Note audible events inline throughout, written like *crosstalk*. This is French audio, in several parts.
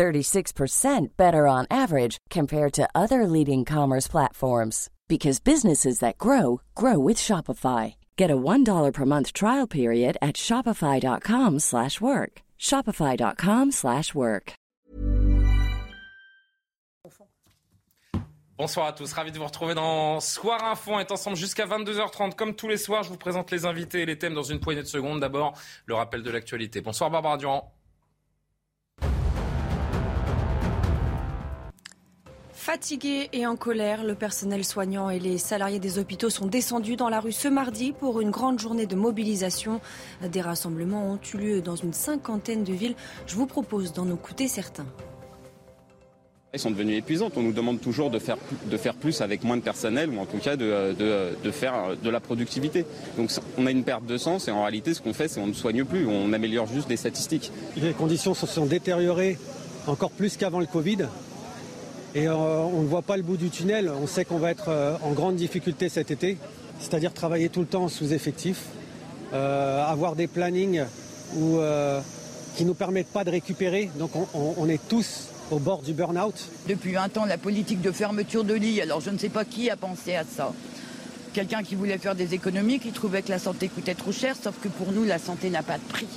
36% better on average compared to other leading commerce platforms because businesses that grow grow with Shopify. Get a $1 per month trial period at shopify.com/work. shopify.com/work. Bonsoir à tous, ravi de vous retrouver dans Soir Info. On est ensemble jusqu'à 22h30 comme tous les soirs. Je vous présente les invités et les thèmes dans une poignée de secondes. D'abord, le rappel de l'actualité. Bonsoir Barbara Durand. Fatigués et en colère, le personnel soignant et les salariés des hôpitaux sont descendus dans la rue ce mardi pour une grande journée de mobilisation. Des rassemblements ont eu lieu dans une cinquantaine de villes. Je vous propose d'en écouter certains. Ils sont devenus épuisantes. On nous demande toujours de faire, de faire plus avec moins de personnel ou en tout cas de, de, de faire de la productivité. Donc on a une perte de sens et en réalité ce qu'on fait c'est on ne soigne plus, on améliore juste des statistiques. Les conditions se sont détériorées encore plus qu'avant le Covid. Et euh, on ne voit pas le bout du tunnel. On sait qu'on va être euh, en grande difficulté cet été, c'est-à-dire travailler tout le temps sous effectif, euh, avoir des plannings qui ne nous permettent pas de récupérer. Donc on, on- on est tous au bord du burn-out. Depuis 20 ans, la politique de fermeture de lits, alors je ne sais pas qui a pensé à ça. Quelqu'un qui voulait faire des économies, qui trouvait que la santé coûtait trop cher, sauf que pour nous, la santé n'a pas de prix.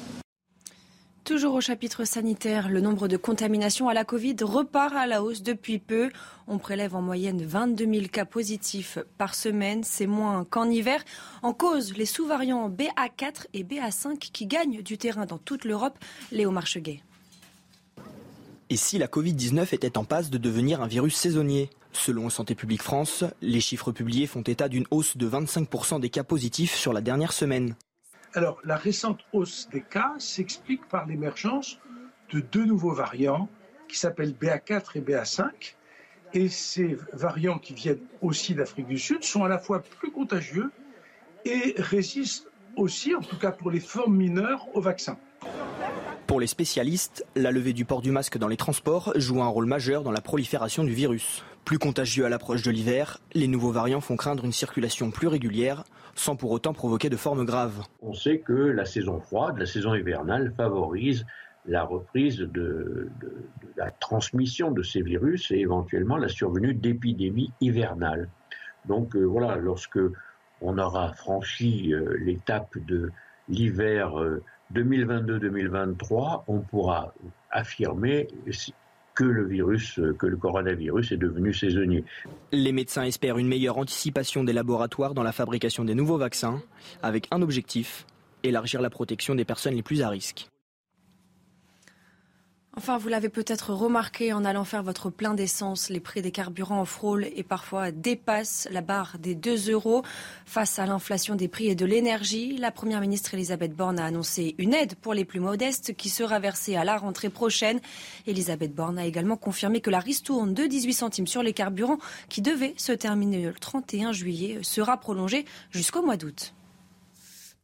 Toujours au chapitre sanitaire, le nombre de contaminations à la Covid repart à la hausse depuis peu. On prélève en moyenne 22 000 cas positifs par semaine. C'est moins qu'en hiver. En cause, les sous-variants BA4 et BA5 qui gagnent du terrain dans toute l'Europe. Léo Marcheguet. Et si la Covid-19 était en passe de devenir un virus saisonnier? Selon Santé publique France, les chiffres publiés font état d'une hausse de 25% des cas positifs sur la dernière semaine. Alors, la récente hausse des cas s'explique par l'émergence de deux nouveaux variants qui s'appellent BA4 et BA5. Et ces variants qui viennent aussi d'Afrique du Sud sont à la fois plus contagieux et résistent aussi, en tout cas pour les formes mineures, au vaccin. Pour les spécialistes, la levée du port du masque dans les transports joue un rôle majeur dans la prolifération du virus. Plus contagieux à l'approche de l'hiver, les nouveaux variants font craindre une circulation plus régulière, sans pour autant provoquer de formes graves. On sait que la saison froide, la saison hivernale favorise la reprise de, la transmission de ces virus et éventuellement la survenue d'épidémies hivernales. Donc euh, voilà, lorsque on aura franchi euh, l'étape de l'hiver euh, 2022-2023, on pourra affirmer que le virus, euh, que le coronavirus est devenu saisonnier. Les médecins espèrent une meilleure anticipation des laboratoires dans la fabrication des nouveaux vaccins, avec un objectif, élargir la protection des personnes les plus à risque. Enfin, vous l'avez peut-être remarqué en allant faire votre plein d'essence, les prix des carburants frôlent et parfois dépassent la barre des 2 euros. Face à l'inflation des prix et de l'énergie, la Première ministre Elisabeth Borne a annoncé une aide pour les plus modestes qui sera versée à la rentrée prochaine. Elisabeth Borne a également confirmé que la ristourne de 18 centimes sur les carburants, qui devait se terminer le 31 juillet, sera prolongée jusqu'au mois d'août.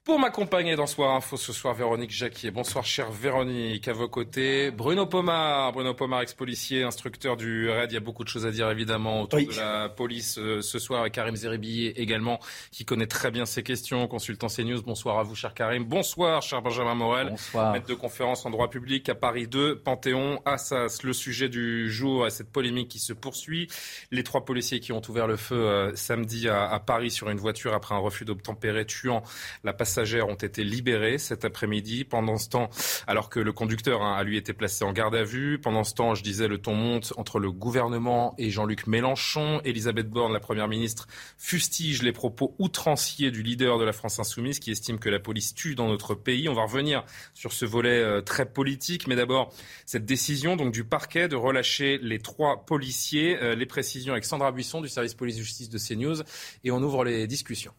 Pour m'accompagner dans Soir Info ce soir, Véronique Jacquier. Bonsoir, chère Véronique. À vos côtés, Bruno Pomar. Bruno Pomar, ex-policier, instructeur du RAID. Il y a beaucoup de choses à dire, évidemment, autour Oui. de la police euh, ce soir. Et Karim Zeribi également, qui connaît très bien ces questions. Consultant CNews. Bonsoir à vous, cher Karim. Bonsoir, cher Benjamin Morel. Bonsoir. Maître de conférence en droit public à Paris 2, Panthéon, Assas. Le sujet du jour à cette polémique qui se poursuit. Les trois policiers qui ont ouvert le feu euh, samedi à, à Paris sur une voiture après un refus d'obtempérer tuant la passagère ont été libérés cet après-midi. Pendant ce temps, alors que le conducteur hein, a lui été placé en garde à vue, pendant ce temps, je disais, le ton monte entre le gouvernement et Jean-Luc Mélenchon. Elisabeth Borne, la première ministre, fustige les propos outranciers du leader de la France insoumise qui estime que la police tue dans notre pays. On va revenir sur ce volet euh, très politique, mais d'abord cette décision donc du parquet de relâcher les trois policiers. Euh, les précisions avec Sandra Buisson du service police-justice de CNews et on ouvre les discussions.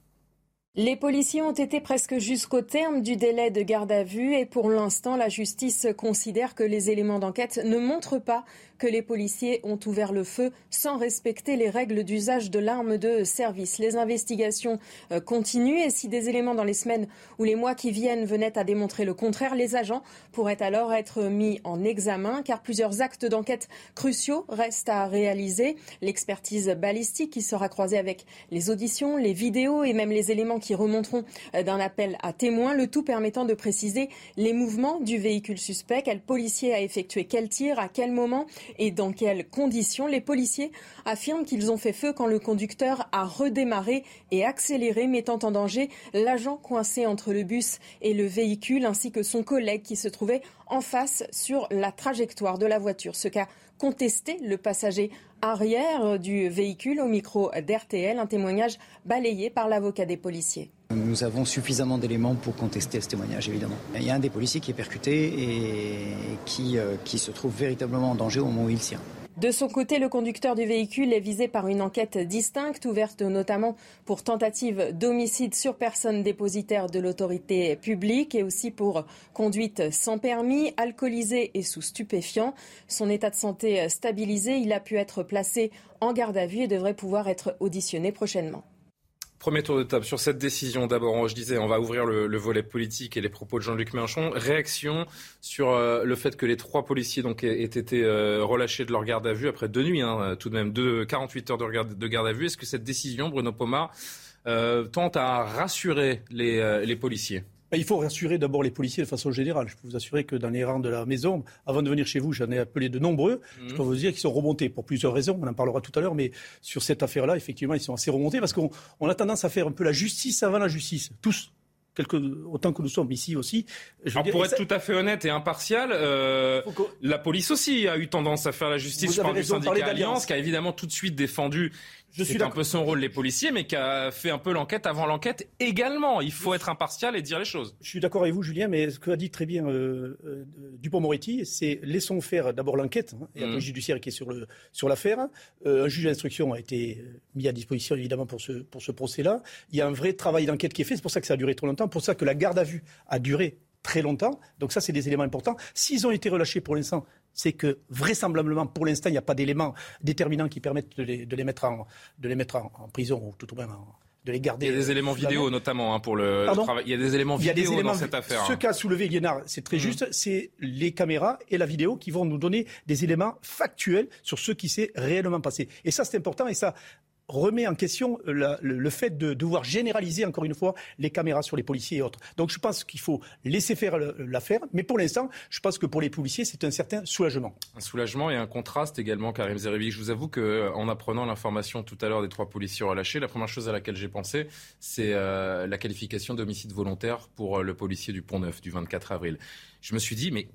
Les policiers ont été presque jusqu'au terme du délai de garde à vue et pour l'instant, la justice considère que les éléments d'enquête ne montrent pas que les policiers ont ouvert le feu sans respecter les règles d'usage de l'arme de service. Les investigations euh, continuent et si des éléments dans les semaines ou les mois qui viennent venaient à démontrer le contraire, les agents pourraient alors être mis en examen car plusieurs actes d'enquête cruciaux restent à réaliser. L'expertise balistique qui sera croisée avec les auditions, les vidéos et même les éléments qui remonteront euh, d'un appel à témoins, le tout permettant de préciser les mouvements du véhicule suspect, quel policier a effectué quel tir, à quel moment et dans quelles conditions. Les policiers affirment qu'ils ont fait feu quand le conducteur a redémarré et accéléré, mettant en danger l'agent coincé entre le bus et le véhicule, ainsi que son collègue qui se trouvait en face sur la trajectoire de la voiture. Ce qu'a contesté le passager arrière du véhicule au micro d'RTL, un témoignage balayé par l'avocat des policiers. Nous avons suffisamment d'éléments pour contester ce témoignage, évidemment. Il y a un des policiers qui est percuté et qui, euh, qui se trouve véritablement en danger au moment où il tient. De son côté, le conducteur du véhicule est visé par une enquête distincte, ouverte notamment pour tentative d'homicide sur personne dépositaire de l'autorité publique et aussi pour conduite sans permis, alcoolisé et sous stupéfiant. Son état de santé stabilisé, il a pu être placé en garde à vue et devrait pouvoir être auditionné prochainement. Premier tour de table sur cette décision. D'abord, je disais, on va ouvrir le, volet politique et les propos de Jean-Luc Mélenchon. Réaction sur euh, le fait que les trois policiers donc, aient, été euh, relâchés de leur garde à vue après deux nuits, hein, tout de même, deux, 48 heures de garde, de garde à vue. Est-ce que cette décision, Bruno Pomar, euh, tente à rassurer les policiers? Il faut rassurer d'abord les policiers de façon générale. Je peux vous assurer que dans les rangs de la maison, avant de venir chez vous, j'en ai appelé de nombreux. Je peux mhm. vous dire qu'ils sont remontés pour plusieurs raisons. On en parlera tout à l'heure, mais sur cette affaire-là, effectivement, ils sont assez remontés parce qu'on a tendance à faire un peu la justice avant la justice. Tous autant que nous sommes ici aussi. pour être tout à fait honnête et impartial, euh, la police aussi a eu tendance à faire la justice. Vous du syndicat Alliance, qui a évidemment tout de suite défendu je suis un peu son rôle, les policiers, mais qui a fait un peu l'enquête avant l'enquête également. Il faut être impartial et dire les choses. Je suis d'accord avec vous, Julien, mais ce que a dit très bien euh, euh, Dupont-Moretti, c'est laissons faire d'abord l'enquête, hein, et après le mmh. judiciaire qui est sur, le, sur l'affaire. Euh, un juge d'instruction a été mis à disposition, évidemment, pour ce, pour ce procès-là. Il y a un vrai travail d'enquête qui est fait, c'est pour ça que ça a duré trop longtemps, pour ça que la garde à vue a duré très longtemps. Donc ça, c'est des éléments importants. S'ils ont été relâchés pour l'instant, c'est que vraisemblablement, pour l'instant, il n'y a pas d'éléments déterminants qui permettent de les, mettre, en, de les mettre en, prison ou tout au moins de les garder. Il y a des éléments vidéo notamment hein, pour le, travail. Il y a des éléments vidéo dans cette affaire. Ce qu'a soulevé Liénard, c'est très mmh. juste, c'est les caméras et la vidéo qui vont nous donner des éléments factuels sur ce qui s'est réellement passé. Et ça, c'est important et ça remet en question le, fait de devoir généraliser, encore une fois, les caméras sur les policiers et autres. Donc je pense qu'il faut laisser faire l'affaire, mais pour l'instant, je pense que pour les policiers, c'est un certain soulagement. Un soulagement et un contraste également, Karim Zeribi. Je vous avoue qu'en euh, apprenant l'information tout à l'heure des trois policiers relâchés, la première chose à laquelle j'ai pensé, c'est euh, la qualification d'homicide volontaire pour euh, le policier du Pont-Neuf du 24 avril. Je me suis dit, mais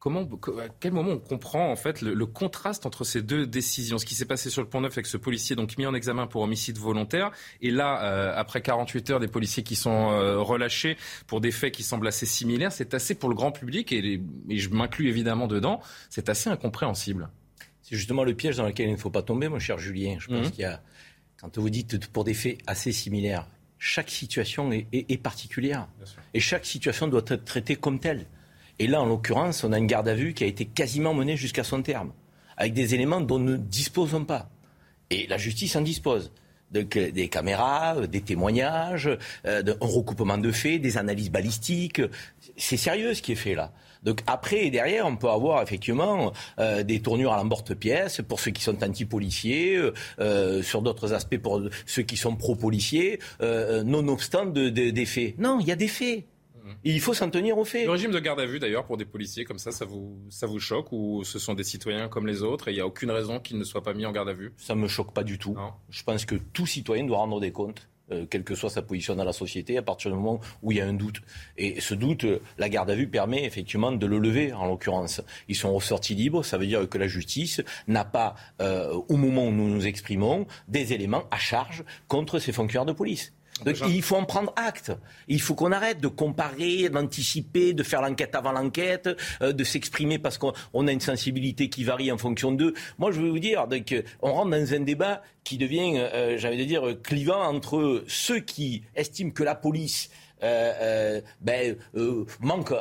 Comment, à quel moment on comprend en fait le, contraste entre ces deux décisions? Ce qui s'est passé sur le Pont Neuf avec ce policier donc mis en examen pour homicide volontaire, et là, euh, après 48 heures, des policiers qui sont euh, relâchés pour des faits qui semblent assez similaires, c'est assez pour le grand public, et, je m'inclus évidemment dedans, c'est assez incompréhensible. C'est justement le piège dans lequel il ne faut pas tomber, mon cher Julien. Je pense mhm. qu'il y a, quand vous dites pour des faits assez similaires, chaque situation est, est particulière, et chaque situation doit être traitée comme telle. Et là, en l'occurrence, on a une garde à vue qui a été quasiment menée jusqu'à son terme, avec des éléments dont nous ne disposons pas. Et la justice en dispose. Donc, euh, des caméras, euh, des témoignages, euh, un recoupement de faits, des analyses balistiques. C'est sérieux ce qui est fait là. Donc après et derrière, on peut avoir effectivement des tournures à l'emporte-pièce pour ceux qui sont anti-policiers, sur d'autres aspects pour ceux qui sont pro-policiers, nonobstant des faits. Non, il y a des faits il faut s'en tenir aux faits. Le régime de garde à vue, d'ailleurs, pour des policiers comme ça, ça vous, ça vous choque ou ce sont des citoyens comme les autres et il n'y a aucune raison qu'ils ne soient pas mis en garde à vue? Ça ne me choque pas du tout. Je pense que tout citoyen doit rendre des comptes. Euh, quelle que soit sa position dans la société, à partir du moment où il y a un doute. Et ce doute, euh, la garde à vue permet effectivement de le lever, en l'occurrence. Ils sont ressortis libres, ça veut dire que la justice n'a pas, euh, au moment où nous nous exprimons, des éléments à charge contre ces fonctionnaires de police il faut en prendre acte. Il faut qu'on arrête de comparer, d'anticiper, de faire l'enquête avant l'enquête, euh, de s'exprimer parce qu'on a une sensibilité qui varie en fonction d'eux. Moi, je veux vous dire, donc, on rentre dans un débat qui devient, euh, j'avais de dire, clivant entre ceux qui estiment que la police euh, ben, manque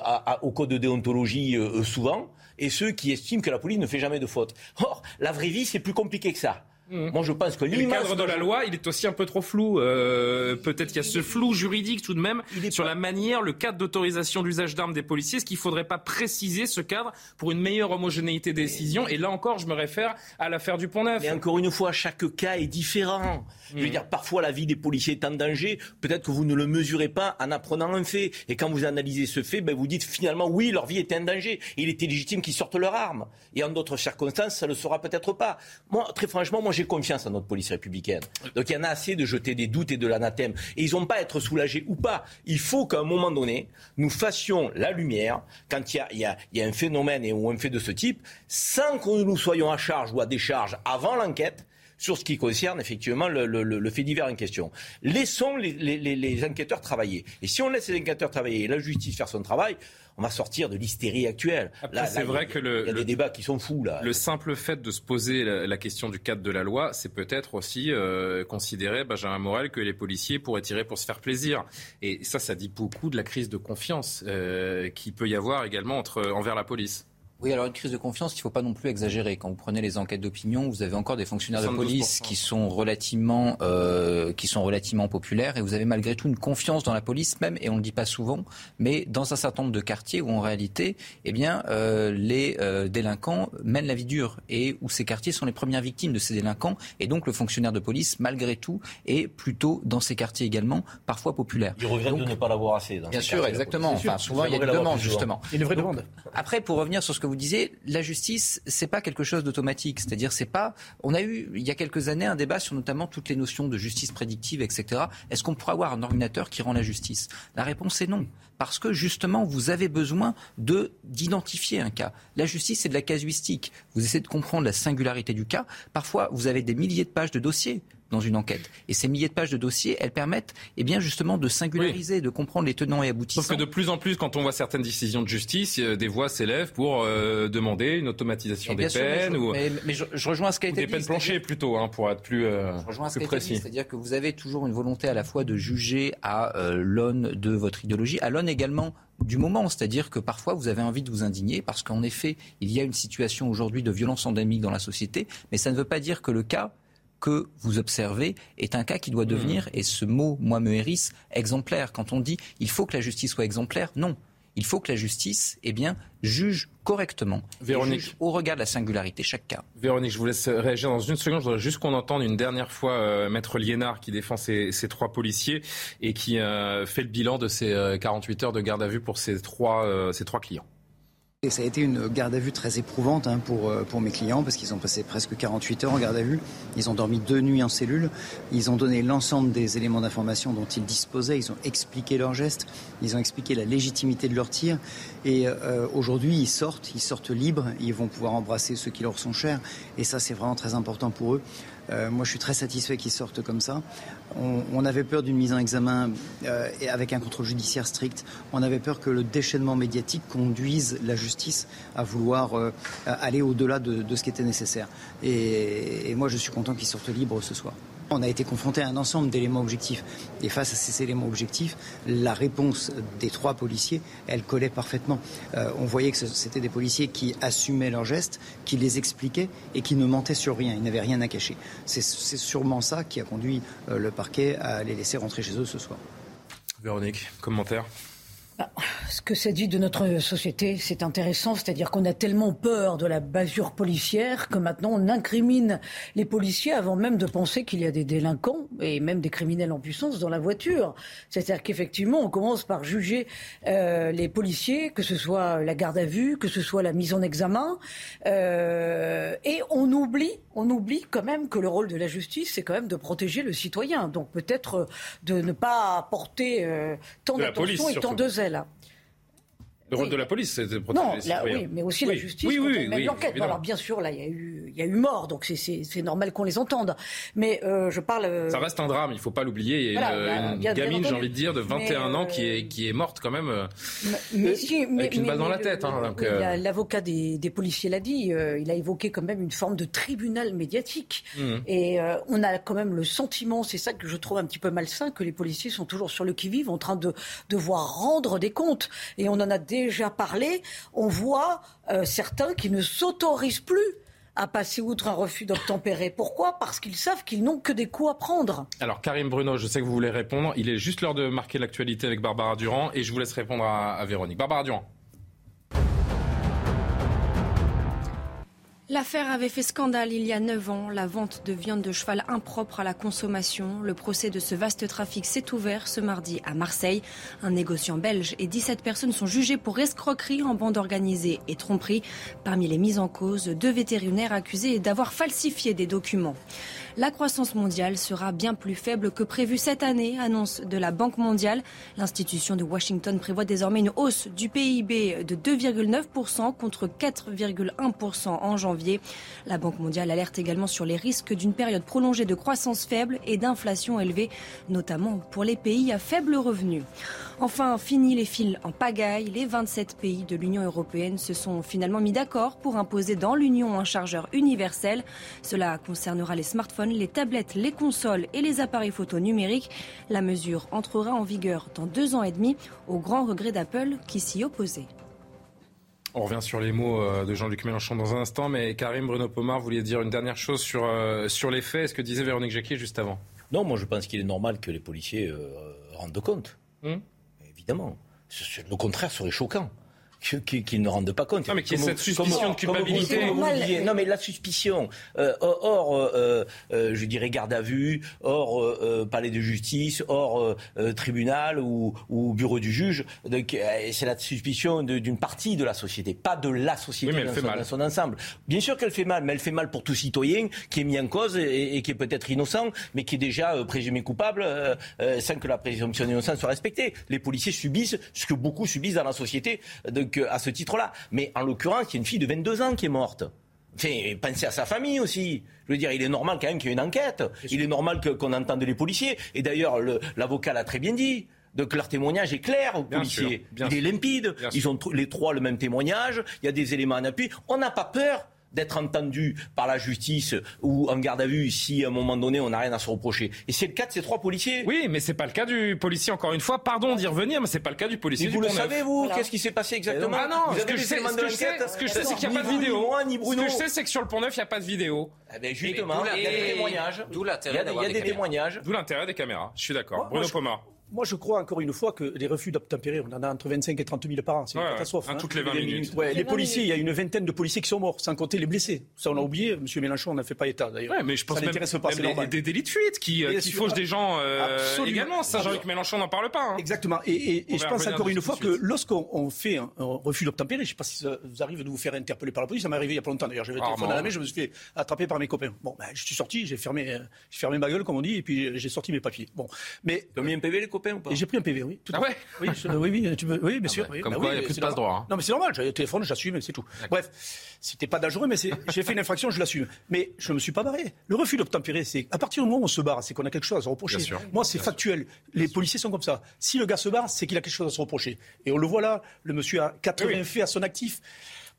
au code de déontologie souvent et ceux qui estiment que la police ne fait jamais de faute. Or, la vraie vie, c'est plus compliqué que ça. Mmh. Moi, je pense que le cadre de la loi, il est aussi un peu trop flou. Euh, Peut-être qu'il y a ce flou juridique tout de même sur la manière, le cadre d'autorisation d'usage d'armes des policiers. Est-ce qu'il ne faudrait pas préciser ce cadre pour une meilleure homogénéité des décisions Et là encore, je me réfère à l'affaire du Pont-Neuf. Mais encore une fois, chaque cas est différent. Je veux mmh. dire, parfois la vie des policiers est en danger. Peut-être que vous ne le mesurez pas en apprenant un fait. Et quand vous analysez ce fait, ben vous dites finalement oui, leur vie était en danger. il était légitime qu'ils sortent leurs armes. Et en d'autres circonstances, ça ne le sera peut-être pas. Moi, très franchement, moi j'ai confiance en notre police républicaine. Donc il y en a assez de jeter des doutes et de l'anathème. Et ils n'ont pas à être soulagés ou pas. Il faut qu'à un moment donné, nous fassions la lumière quand il y a, un phénomène ou un fait de ce type, sans que nous soyons à charge ou à décharge avant l'enquête sur ce qui concerne effectivement le, fait divers en question. Laissons les, les, les, enquêteurs travailler. Et si on laisse les enquêteurs travailler et la justice faire son travail, on va sortir de l'hystérie actuelle. c'est vrai que le, y a des débats qui sont fous là. Le simple fait de se poser la, question du cadre de la loi, c'est peut-être aussi euh, considérer Benjamin Morel que les policiers pourraient tirer pour se faire plaisir. Et ça, ça dit beaucoup de la crise de confiance euh, qui peut y avoir également entre envers la police. Oui, alors une crise de confiance, il ne faut pas non plus exagérer. Quand vous prenez les enquêtes d'opinion, vous avez encore des fonctionnaires de police qui sont relativement, euh, qui sont relativement populaires, et vous avez malgré tout une confiance dans la police même, et on ne le dit pas souvent, mais dans un certain nombre de quartiers où en réalité, eh bien, euh, les euh, délinquants mènent la vie dure, et où ces quartiers sont les premières victimes de ces délinquants, et donc le fonctionnaire de police, malgré tout, est plutôt dans ces quartiers également, parfois populaires. Il regrette de ne pas l'avoir assez. bien sûr, exactement. Enfin, souvent il y a une demande justement. Il y a une vraie demande. Après, pour revenir sur ce que vous disiez, la justice, c'est pas quelque chose d'automatique. C'est-à-dire, c'est pas. On a eu il y a quelques années un débat sur notamment toutes les notions de justice prédictive, etc. Est-ce qu'on pourrait avoir un ordinateur qui rend la justice? La réponse est non, parce que justement, vous avez besoin de d'identifier un cas. La justice, c'est de la casuistique. Vous essayez de comprendre la singularité du cas. Parfois, vous avez des milliers de pages de dossiers dans une enquête. Et ces milliers de pages de dossiers, elles permettent eh bien, justement de singulariser, de comprendre les tenants et aboutissants. Sauf que de plus en plus, quand on voit certaines décisions de justice, des voix s'élèvent pour euh, demander une automatisation des peines. Mais, ou, mais, je, rejoins ce qui a été des peines planchées plutôt, hein, pour être plus, euh, je rejoins ce précis. C'est-à-dire que vous avez toujours une volonté à la fois de juger à euh, l'aune de votre idéologie, à l'aune également du moment. C'est-à-dire que parfois, vous avez envie de vous indigner parce qu'en effet, il y a une situation aujourd'hui de violence endémique dans la société, mais ça ne veut pas dire que le cas que vous observez est un cas qui doit devenir, mmh. et ce mot, moi, me hérisse, exemplaire. Quand on dit il faut que la justice soit exemplaire, non. Il faut que la justice eh bien, juge correctement Véronique. au regard de la singularité chaque cas. Véronique, je vous laisse réagir dans une seconde. Je voudrais juste qu'on entende une dernière fois euh, Maître Liénard qui défend ces, trois policiers et qui euh, fait le bilan de 48 euh, heures de garde à vue pour trois, ces trois clients. Et ça a été une garde à vue très éprouvante hein, pour, euh, pour mes clients parce qu'ils ont passé presque 48 heures en garde à vue. Ils ont dormi deux nuits en cellule. Ils ont donné l'ensemble des éléments d'information dont ils disposaient. Ils ont expliqué leurs gestes. Ils ont expliqué la légitimité de leur tir. Et euh, aujourd'hui, ils sortent. Ils sortent libres. Ils vont pouvoir embrasser ceux qui leur sont chers. Et ça, c'est vraiment très important pour eux. Euh, moi, je suis très satisfait qu'ils sortent comme ça. On, avait peur d'une mise en examen euh, avec un contrôle judiciaire strict. On avait peur que le déchaînement médiatique conduise la justice à vouloir euh, aller au-delà de, ce qui était nécessaire. et moi, je suis content qu'ils sortent libres ce soir. On a été confronté à un ensemble d'éléments objectifs. Et face à ces éléments objectifs, la réponse des trois policiers, elle collait parfaitement. Euh, on voyait que c'était des policiers qui assumaient leurs gestes, qui les expliquaient et qui ne mentaient sur rien. Ils n'avaient rien à cacher. C'est sûrement ça qui a conduit euh, le parquet à les laisser rentrer chez eux ce soir. Véronique, commentaire? Bah, ce que ça dit de notre société, c'est intéressant, c'est-à-dire qu'on a tellement peur de la basure policière que maintenant on incrimine les policiers avant même de penser qu'il y a des délinquants et même des criminels en puissance dans la voiture. C'est-à-dire qu'effectivement, on commence par juger euh, les policiers, que ce soit la garde à vue, que ce soit la mise en examen, euh, et on oublie, on oublie quand même que le rôle de la justice, c'est quand même de protéger le citoyen. Donc peut-être de ne pas porter euh, tant d'attention et tant de zèle là. Le rôle de la police, c'est de protéger les citoyens. oui, mais aussi la justice oui, oui, oui, l'enquête. Alors bien sûr, là, il y a eu, il y a eu mort, donc c'est normal qu'on les entende. Mais euh, je parle. Euh, Ça reste un drame, il ne faut pas l'oublier. Il y a une, gamine, j'ai envie de dire, de 21 ans qui est qui est morte quand même euh, mais, avec une balle dans la tête. Hein, L'avocat des, des, policiers l'a dit. il a évoqué quand même une forme de tribunal médiatique. Mmh. Et on a quand même le sentiment, c'est ça que je trouve un petit peu malsain, que les policiers sont toujours sur le qui-vive, en train de devoir rendre des comptes. Et on en a des déjà parlé. On voit euh, certains qui ne s'autorisent plus à passer outre un refus d'obtempérer. Pourquoi? Parce qu'ils savent qu'ils n'ont que des coups à prendre. Alors Karim Bruno, je sais que vous voulez répondre. Il est juste l'heure de marquer l'actualité avec Barbara Durand et je vous laisse répondre à Véronique. Barbara Durand. L'affaire avait fait scandale il y a 9 ans, la vente de viande de cheval impropre à la consommation. Le procès de ce vaste trafic s'est ouvert ce mardi à Marseille. Un négociant belge et 17 personnes sont jugées pour escroquerie en bande organisée et tromperie. Parmi les mises en cause, deux vétérinaires accusés d'avoir falsifié des documents. La croissance mondiale sera bien plus faible que prévu cette année, annonce de la Banque mondiale. L'institution de Washington prévoit désormais une hausse du PIB de 2,9% contre 4,1% en janvier. La Banque mondiale alerte également sur les risques d'une période prolongée de croissance faible et d'inflation élevée, notamment pour les pays à faible revenu. Enfin, fini les fils en pagaille. Les 27 pays de l'Union européenne se sont finalement mis d'accord pour imposer dans l'Union un chargeur universel. Cela concernera les smartphones, les tablettes, les consoles et les appareils photo numériques. La mesure entrera en vigueur dans deux ans et demi, au grand regret d'Apple qui s'y opposait. On revient sur les mots euh, de Jean-Luc Mélenchon dans un instant, mais Karim Bruno Pomar voulait dire une dernière chose sur, euh, sur les faits. Est-ce que disait Véronique Jacquier juste avant? Non, moi je pense qu'il est normal que les policiers euh, rendent compte. Hum évidemment. Le contraire serait choquant qu'ils ne rendent pas compte. Non, mais qu'il y ait cette suspicion de culpabilité. non, mais la suspicion. Euh, or, euh, euh, je dirais garde à vue, hors palais de justice, hors tribunal ou, bureau du juge. C'est la suspicion d'une partie de la société, pas de la société dans, son, ensemble. Bien sûr qu'elle fait mal, mais elle fait mal pour tout citoyen qui est mis en cause et, qui est peut-être innocent, mais qui est déjà présumé coupable sans que la présomption d'innocence soit respectée. Les policiers subissent ce que beaucoup subissent dans la société. De, à ce titre-là. Mais en l'occurrence, il y a une fille de 22 ans qui est morte. Enfin, pensez à sa famille aussi. Je veux dire, il est normal quand même qu'il y ait une enquête. Il est normal qu'on entende les policiers. Et d'ailleurs, l'avocat l'a très bien dit. Donc leur témoignage est clair aux policiers. il est limpide. Ils ont les trois le même témoignage. Il y a des éléments en appui. On n'a pas peur d'être entendu par la justice ou en garde à vue si à un moment donné on n'a rien à se reprocher. Et c'est le cas de ces trois policiers. Oui, mais c'est pas le cas du policier encore une fois. Pardon d'y revenir, mais c'est pas le cas du policier. Mais vous le savez vous Qu'est-ce qui s'est passé exactement Ah non, ce que, je sais, ce que je sais, c'est qu'il n'y a pas de vidéo. Ni Ce que je sais, c'est que sur le Pont Neuf, il n'y a pas de vidéo. Eh ben, justement, il y a des témoignages. D'où l'intérêt Il y a des témoignages. D'où l'intérêt des caméras. Je suis d'accord. Bruno Pomar. Moi, je crois encore une fois que les refus d'obtempérer, on en a entre 25 et 30 000 par an. C'est une catastrophe. Hein. toutes les 20 minutes. les policiers, il y a une vingtaine de policiers qui sont morts, sans compter les blessés. Ça, on a oublié. M. Mélenchon n'a fait pas état, d'ailleurs. Ouais, mais je pense ça même, pas, les, des délits de fuite qui, euh, qui fauchent des gens euh, également. Ça, Jean-Luc Mélenchon n'en parle pas. Hein. Exactement. Et, je pense encore une fois que lorsqu'on fait un, refus d'obtempérer, je ne sais pas si ça vous arrive de vous faire interpeller par la police. Ça m'est arrivé il y a pas longtemps, d'ailleurs. J'avais téléphone à la main, je me suis fait attraper par mes copains. Bon, ben, je suis sorti, j'ai fermé, euh, fermé ma gueule, comme on dit, et puis j'ai sorti mes papiers. Bon. Mais. PV, ou pas? J'ai pris un PV oui. ah ouais? Oui, oui, oui, tu veux, oui, bien ah sûr. Comme bah quoi, il n'y a plus de passe-droit. Hein. Non, mais c'est normal. J'ai le téléphone, j'assume, c'est tout. Bref, c'était pas dangereux, mais *laughs* j'ai fait une infraction, je l'assume. Mais je ne me suis pas barré. Le refus d'obtempérer, c'est à partir du moment où on se barre, c'est qu'on a quelque chose à se reprocher. Moi, c'est factuel. Les policiers sont comme ça. Si le gars se barre, c'est qu'il a quelque chose à se reprocher. Et on le voit là, le monsieur a 80 faits à son actif.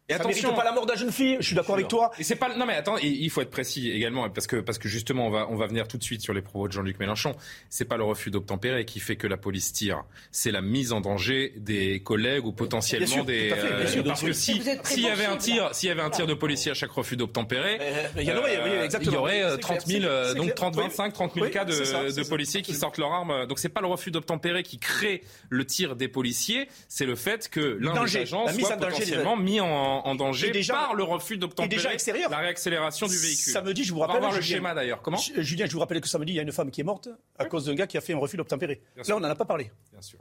Et ça attention, pas la mort de la jeune fille. Je suis d'accord avec toi. Et c'est pas non mais attends, il faut être précis également parce que parce que justement on va on va venir tout de suite sur les propos de Jean-Luc Mélenchon. C'est pas le refus d'obtempérer qui fait que la police tire, c'est la mise en danger des collègues ou potentiellement des euh, parce que si s'il y avait un tir, s'il y avait un tir de policier à chaque refus d'obtempérer, il y aurait euh, il y aurait 30 000 euh, donc 30 25 30 000 cas de, de policiers qui sortent leur arme. Donc c'est pas le refus d'obtempérer qui crée le tir des policiers, c'est le fait que l'un des agents soit potentiellement mis en en, danger déjà, par le refus d'obtempérer la réaccélération du véhicule. Samedi, je vous rappelle. On va voir le schéma d'ailleurs. Comment Julien, je vous rappelle que samedi, il y a une femme qui est morte à cause d'un gars qui a fait un refus d'obtempérer. Là, on n'en a pas parlé. Bien sûr.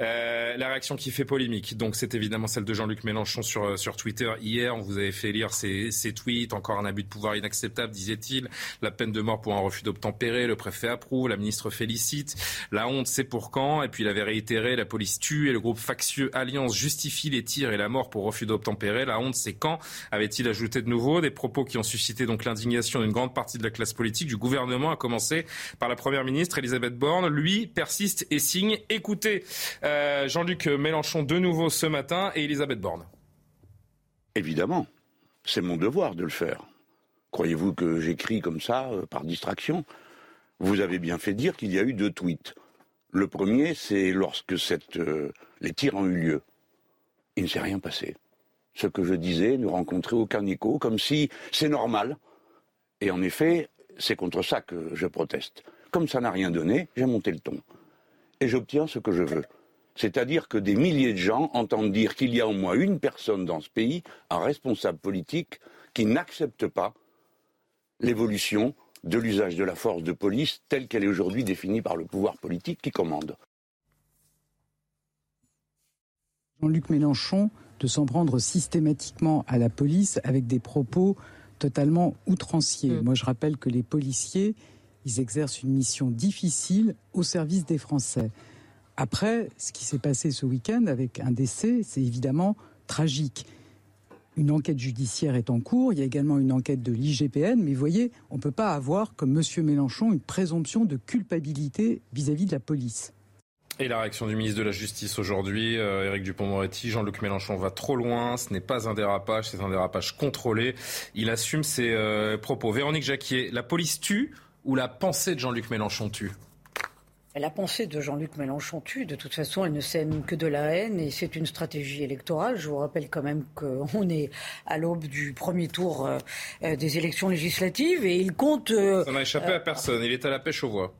Euh, la réaction qui fait polémique, donc c'est évidemment celle de Jean-Luc Mélenchon sur, euh, sur Twitter. Hier, on vous avait fait lire ses, ses tweets. Encore un abus de pouvoir inacceptable, disait-il. La peine de mort pour un refus d'obtempérer. Le préfet approuve. La ministre félicite. La honte, c'est pour quand? Et puis il avait réitéré la police tue et le groupe factieux Alliance justifie les tirs et la mort pour refus d'obtempérer. La honte, c'est quand Avait-il ajouté de nouveau des propos qui ont suscité donc l'indignation d'une grande partie de la classe politique, du gouvernement, à commencer par la première ministre Elisabeth Borne. Lui persiste et signe. Écoutez euh, Jean-Luc Mélenchon de nouveau ce matin et Elisabeth Borne. Évidemment, c'est mon devoir de le faire. Croyez-vous que j'écris comme ça euh, par distraction? Vous avez bien fait dire qu'il y a eu deux tweets. Le premier, c'est lorsque euh, les tirs ont eu lieu. il ne s'est rien passé. Ce que je disais ne rencontrait aucun écho, comme si c'est normal. Et en effet, c'est contre ça que je proteste. Comme ça n'a rien donné, j'ai monté le ton. Et j'obtiens ce que je veux. C'est-à-dire que des milliers de gens entendent dire qu'il y a au moins une personne dans ce pays, un responsable politique, qui n'accepte pas l'évolution de l'usage de la force de police telle qu'elle est aujourd'hui définie par le pouvoir politique qui commande. Jean-Luc Mélenchon de s'en prendre systématiquement à la police avec des propos totalement outranciers. Mm. Moi, je rappelle que les policiers, ils exercent une mission difficile au service des Français. Après, ce qui s'est passé ce week-end avec un décès, c'est évidemment tragique. Une enquête judiciaire est en cours, il y a également une enquête de l'IGPN, mais vous voyez, on ne peut pas avoir, comme M. Mélenchon, une présomption de culpabilité vis-à-vis de la police. Et la réaction du ministre de la Justice aujourd'hui, euh, Éric Dupont-Moretti, Jean-Luc Mélenchon va trop loin, ce n'est pas un dérapage, c'est un dérapage contrôlé. Il assume ses euh, propos. Véronique Jacquier, la police tue ou la pensée de Jean-Luc Mélenchon tue? La pensée de Jean-Luc Mélenchon tue. De toute façon, elle ne sème que de la haine et c'est une stratégie électorale. Je vous rappelle quand même qu'on est à l'aube du premier tour euh, des élections législatives et il compte. Ça n'a échappé à personne. Il est à la pêche aux voix.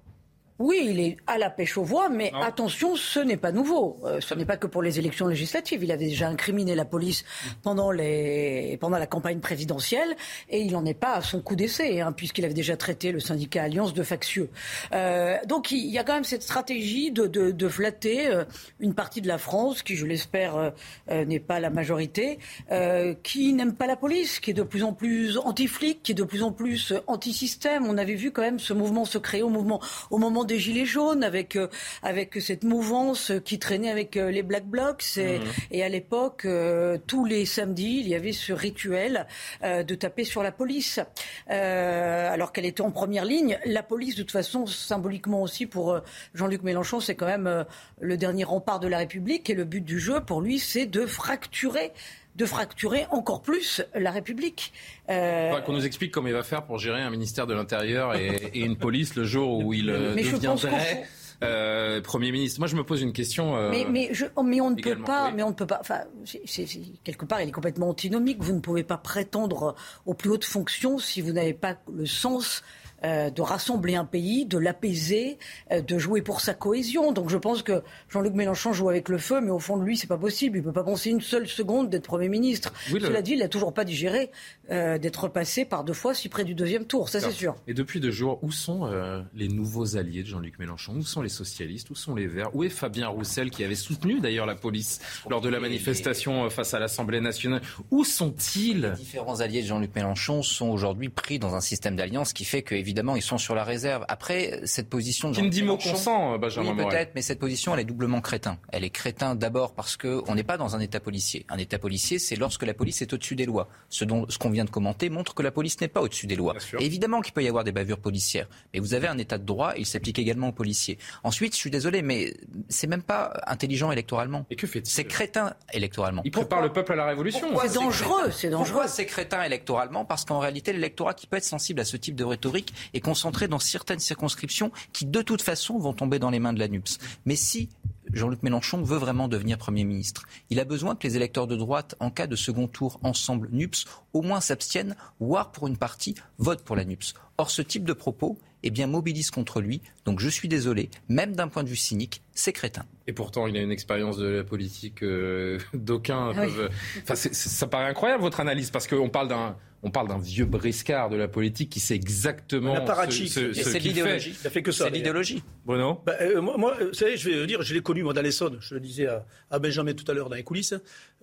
Oui, il est à la pêche aux voix, mais attention, ce n'est pas nouveau. Euh, ce n'est pas que pour les élections législatives. Il avait déjà incriminé la police pendant, les, pendant la campagne présidentielle et il n'en est pas à son coup d'essai, hein, puisqu'il avait déjà traité le syndicat Alliance de factieux. Euh, donc il y a quand même cette stratégie de, de, de flatter euh, une partie de la France, qui je l'espère n'est pas la majorité, qui n'aime pas la police, qui est de plus en plus anti-flic, qui est de plus en plus anti-système. On avait vu quand même ce mouvement se créer au, mouvement, au moment des Gilets jaunes, avec, euh, avec cette mouvance qui traînait avec euh, les Black Blocs. Et, mhm. à l'époque, euh, tous les samedis, il y avait ce rituel de taper sur la police, alors qu'elle était en première ligne. La police, de toute façon, symboliquement aussi pour Jean-Luc Mélenchon, c'est quand même le dernier rempart de la République. Et le but du jeu, pour lui, c'est de fracturer de fracturer encore plus la République. Euh... Qu'on nous explique comment il va faire pour gérer un ministère de l'Intérieur et, une police le jour où il euh, deviendrait. Euh, Premier ministre. Moi, je me pose une question. Euh, mais, mais, je, oh, mais, on ne peut pas. Mais on ne peut pas. Enfin, c'est, quelque part, il est complètement antinomique. Vous ne pouvez pas prétendre aux plus hautes fonctions si vous n'avez pas le sens euh, de rassembler un pays, de l'apaiser, euh, de jouer pour sa cohésion. Donc je pense que Jean-Luc Mélenchon joue avec le feu, mais au fond de lui, c'est pas possible. Il peut pas penser une seule seconde d'être Premier ministre. Cela dit, il n'a toujours pas digéré euh, d'être passé par deux fois si près du deuxième tour, ça c'est sûr. Et depuis deux jours, où sont les nouveaux alliés de Jean-Luc Mélenchon? Où sont les socialistes? Où sont les Verts? Où est Fabien Roussel, qui avait soutenu d'ailleurs la police lors de la manifestation face à l'Assemblée nationale? Où sont-ils? Les différents alliés de Jean-Luc Mélenchon sont aujourd'hui pris dans un système d'alliance qui fait que, évidemment, ils sont sur la réserve. Après, cette position... Qui me dit mot consent, Benjamin Oui, peut-être, mais cette position, elle est doublement crétin. Elle est crétin d'abord parce qu'on n'est pas dans un État policier. Un État policier, c'est lorsque la police est au-dessus des lois. Ce, dont, ce qu'on vient de commenter montre que la police n'est pas au-dessus des lois. évidemment qu'il peut y avoir des bavures policières, mais vous avez un État de droit, il s'applique également aux policiers. Ensuite, je suis désolé, mais c'est même pas intelligent électoralement. Et que fait-il C'est crétin électoralement. Il prépare le peuple à la révolution. C'est dangereux, c'est dangereux. Pourquoi c'est crétin électoralement? Parce qu'en réalité, l'électorat qui peut être sensible à ce type de rhétorique est concentré dans certaines circonscriptions qui, de toute façon, vont tomber dans les mains de la NUPS. Mais si Jean-Luc Mélenchon veut vraiment devenir Premier ministre. Il a besoin que les électeurs de droite, en cas de second tour ensemble NUPS, au moins s'abstiennent, voire pour une partie, votent pour la NUPS. Or, ce type de propos eh bien, mobilise contre lui. Donc je suis désolé, même d'un point de vue cynique, c'est crétin. Et pourtant, il a une expérience de la politique euh, d'aucuns. Ah enfin, ça paraît incroyable votre analyse parce qu'on parle d'un on parle d'un vieux briscard de la politique qui sait exactement ce, ce, ce qu'il fait. Il a fait que ça. C'est l'idéologie. Bruno bah, euh, moi, vous savez, je vais dire, je l'ai connu moi dans l'Essonne. Je le disais à, Benjamin tout à l'heure dans les coulisses.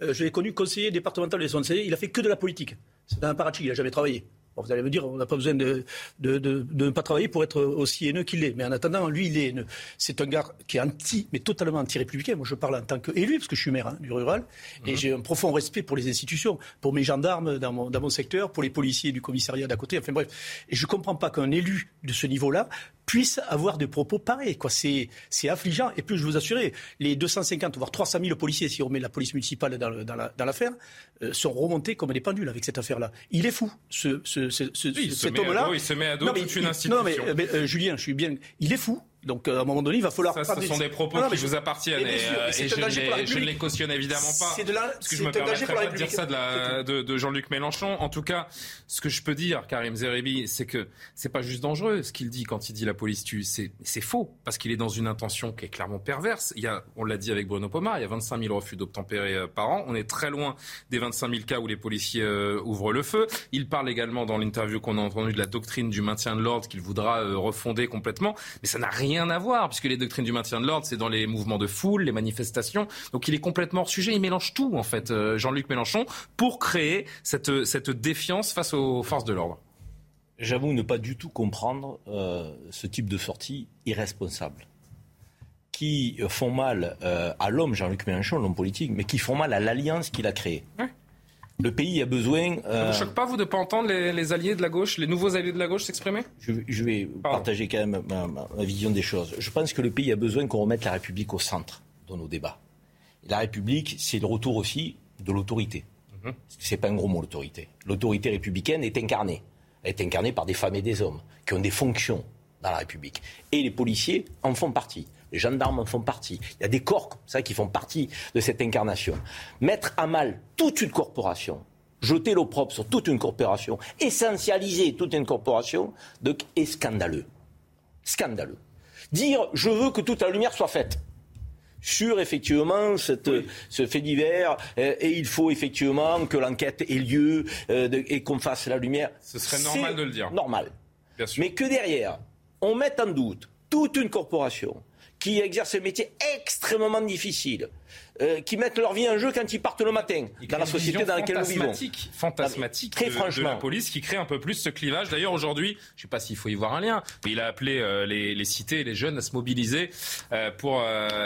Euh, je l'ai connu conseiller départemental de l'Essonne. Il a fait que de la politique. C'est un apparatchik. Il n'a jamais travaillé vous allez me dire, on n'a pas besoin de, de, de, ne pas travailler pour être aussi haineux qu'il est. Mais en attendant, lui, il est haineux. C'est un gars qui est anti, mais totalement anti-républicain. Moi, je parle en tant qu'élu, parce que je suis maire hein, du rural, et mhm. j'ai un profond respect pour les institutions, pour mes gendarmes dans mon, dans mon secteur, pour les policiers du commissariat d'à côté. Enfin bref. Et je ne comprends pas qu'un élu de ce niveau-là puisse avoir des propos pareils. Quoi. C'est, c'est affligeant. Et puis, je vous assurer, les 250, voire 300 000 policiers, si on met la police municipale dans, dans, l'affaire, euh, sont remontés comme des pendules avec cette affaire-là. Il est fou, ce, ce, ce, cet homme-là. il se met à dos toute une institution. Non, mais, euh, euh, Julien, je suis bien. Il est fou. Donc à un moment donné, il va falloir. Ça, ce sont des propos qui vous appartiennent et, je, ne les cautionne évidemment pas. C'est de la, parce que je me permettrais pas de dire ça de, de, Jean-Luc Mélenchon. En tout cas, ce que je peux dire, Karim Zeribi, c'est que c'est pas juste dangereux ce qu'il dit quand il dit la police tue. C'est faux parce qu'il est dans une intention qui est clairement perverse. Il y a, on l'a dit avec Bruno Pomar, il y a 25 000 refus d'obtempérer euh, par an. On est très loin des 25 000 cas où les policiers euh, ouvrent le feu. Il parle également dans l'interview qu'on a entendue de la doctrine du maintien de l'ordre qu'il voudra euh, refonder complètement, mais ça n'a rien à voir puisque les doctrines du maintien de l'ordre, c'est dans les mouvements de foule, les manifestations. Donc il est complètement hors sujet. Il mélange tout, en fait, euh, Jean-Luc Mélenchon, pour créer cette, cette défiance face aux forces de l'ordre. J'avoue ne pas du tout comprendre euh, ce type de sortie irresponsable qui font mal euh, à l'homme, Jean-Luc Mélenchon, l'homme politique, mais qui font mal à l'alliance qu'il a créée. Le pays a besoin. Ça ne vous choque pas, vous, de ne pas entendre les, alliés de la gauche, les nouveaux alliés de la gauche s'exprimer? Je, vais partager quand même ma, vision des choses. Je pense que le pays a besoin qu'on remette la République au centre dans nos débats. la République, c'est le retour aussi de l'autorité. Mhm. Ce n'est pas un gros mot, l'autorité. L'autorité républicaine est incarnée. Elle est incarnée par des femmes et des hommes qui ont des fonctions dans la République. Et les policiers en font partie les gendarmes en font partie. Il y a des corps comme ça qui font partie de cette incarnation. Mettre à mal toute une corporation, jeter l'opprobre sur toute une corporation, essentialiser toute une corporation, est scandaleux. Scandaleux. Dire je veux que toute la lumière soit faite sur effectivement cette, ce fait divers euh, et il faut effectivement que l'enquête ait lieu euh, et qu'on fasse la lumière. Ce serait normal de le dire. Normal. Mais que derrière, on mette en doute toute une corporation, qui exercent un métier extrêmement difficile, euh, qui mettent leur vie en jeu quand ils partent le matin dans la société dans laquelle nous vivons. Fantasmatique, très de, franchement. la police qui crée un peu plus ce clivage. D'ailleurs, aujourd'hui, je ne sais pas s'il faut y voir un lien, mais il a appelé euh, les, les, cités et les jeunes à se mobiliser euh, pour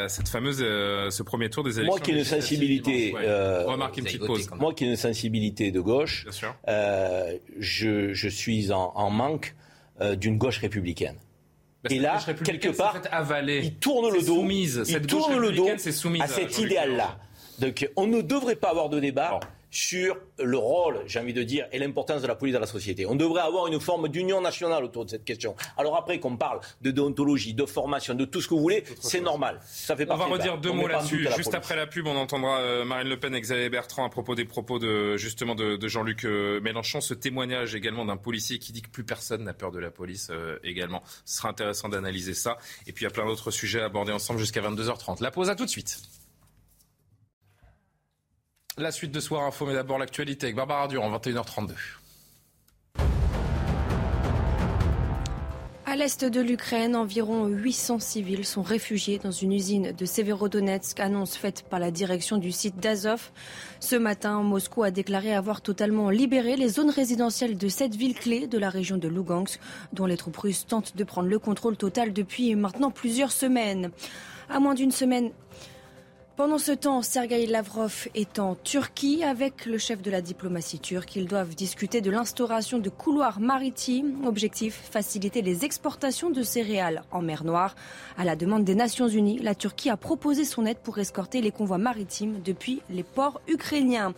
cette fameuse, ce premier tour des élections. Moi qui ai une sensibilité, une petite pause. Moi qui ai une sensibilité de gauche, je, je, suis en, en manque d'une gauche républicaine. Et là, quelque part, il tourne le dos, soumise. il tourne le dos à cet idéal-là. Donc, on ne devrait pas avoir de débat sur le rôle, j'ai envie de dire, et l'importance de la police dans la société. On devrait avoir une forme d'union nationale autour de cette question. Alors après qu'on parle de déontologie, de formation, de tout ce que vous voulez, c'est normal. Ça fait on va redire deux mots là-dessus. Juste après la pub, on entendra euh, Marine Le Pen et Xavier Bertrand à propos des propos de justement de, Jean-Luc euh, Mélenchon. Ce témoignage également d'un policier qui dit que plus personne n'a peur de la police euh, également. Ce sera intéressant d'analyser ça. Et puis il y a plein d'autres sujets à aborder ensemble jusqu'à 22h30. La pause à tout de suite. La suite de Soir Info, mais d'abord l'actualité avec Barbara Durand, 21h32. À l'est de l'Ukraine, environ 800 civils sont réfugiés dans une usine de Severodonetsk, annonce faite par la direction du site d'Azov. Ce matin, Moscou a déclaré avoir totalement libéré les zones résidentielles de cette ville clé de la région de Lugansk, dont les troupes russes tentent de prendre le contrôle total depuis maintenant plusieurs semaines. À moins d'une semaine pendant ce temps, Sergei Lavrov est en Turquie avec le chef de la diplomatie turque. Ils doivent discuter de l'instauration de couloirs maritimes. Objectif, faciliter les exportations de céréales en mer Noire. À la demande des Nations Unies, la Turquie a proposé son aide pour escorter les convois maritimes depuis les ports ukrainiens.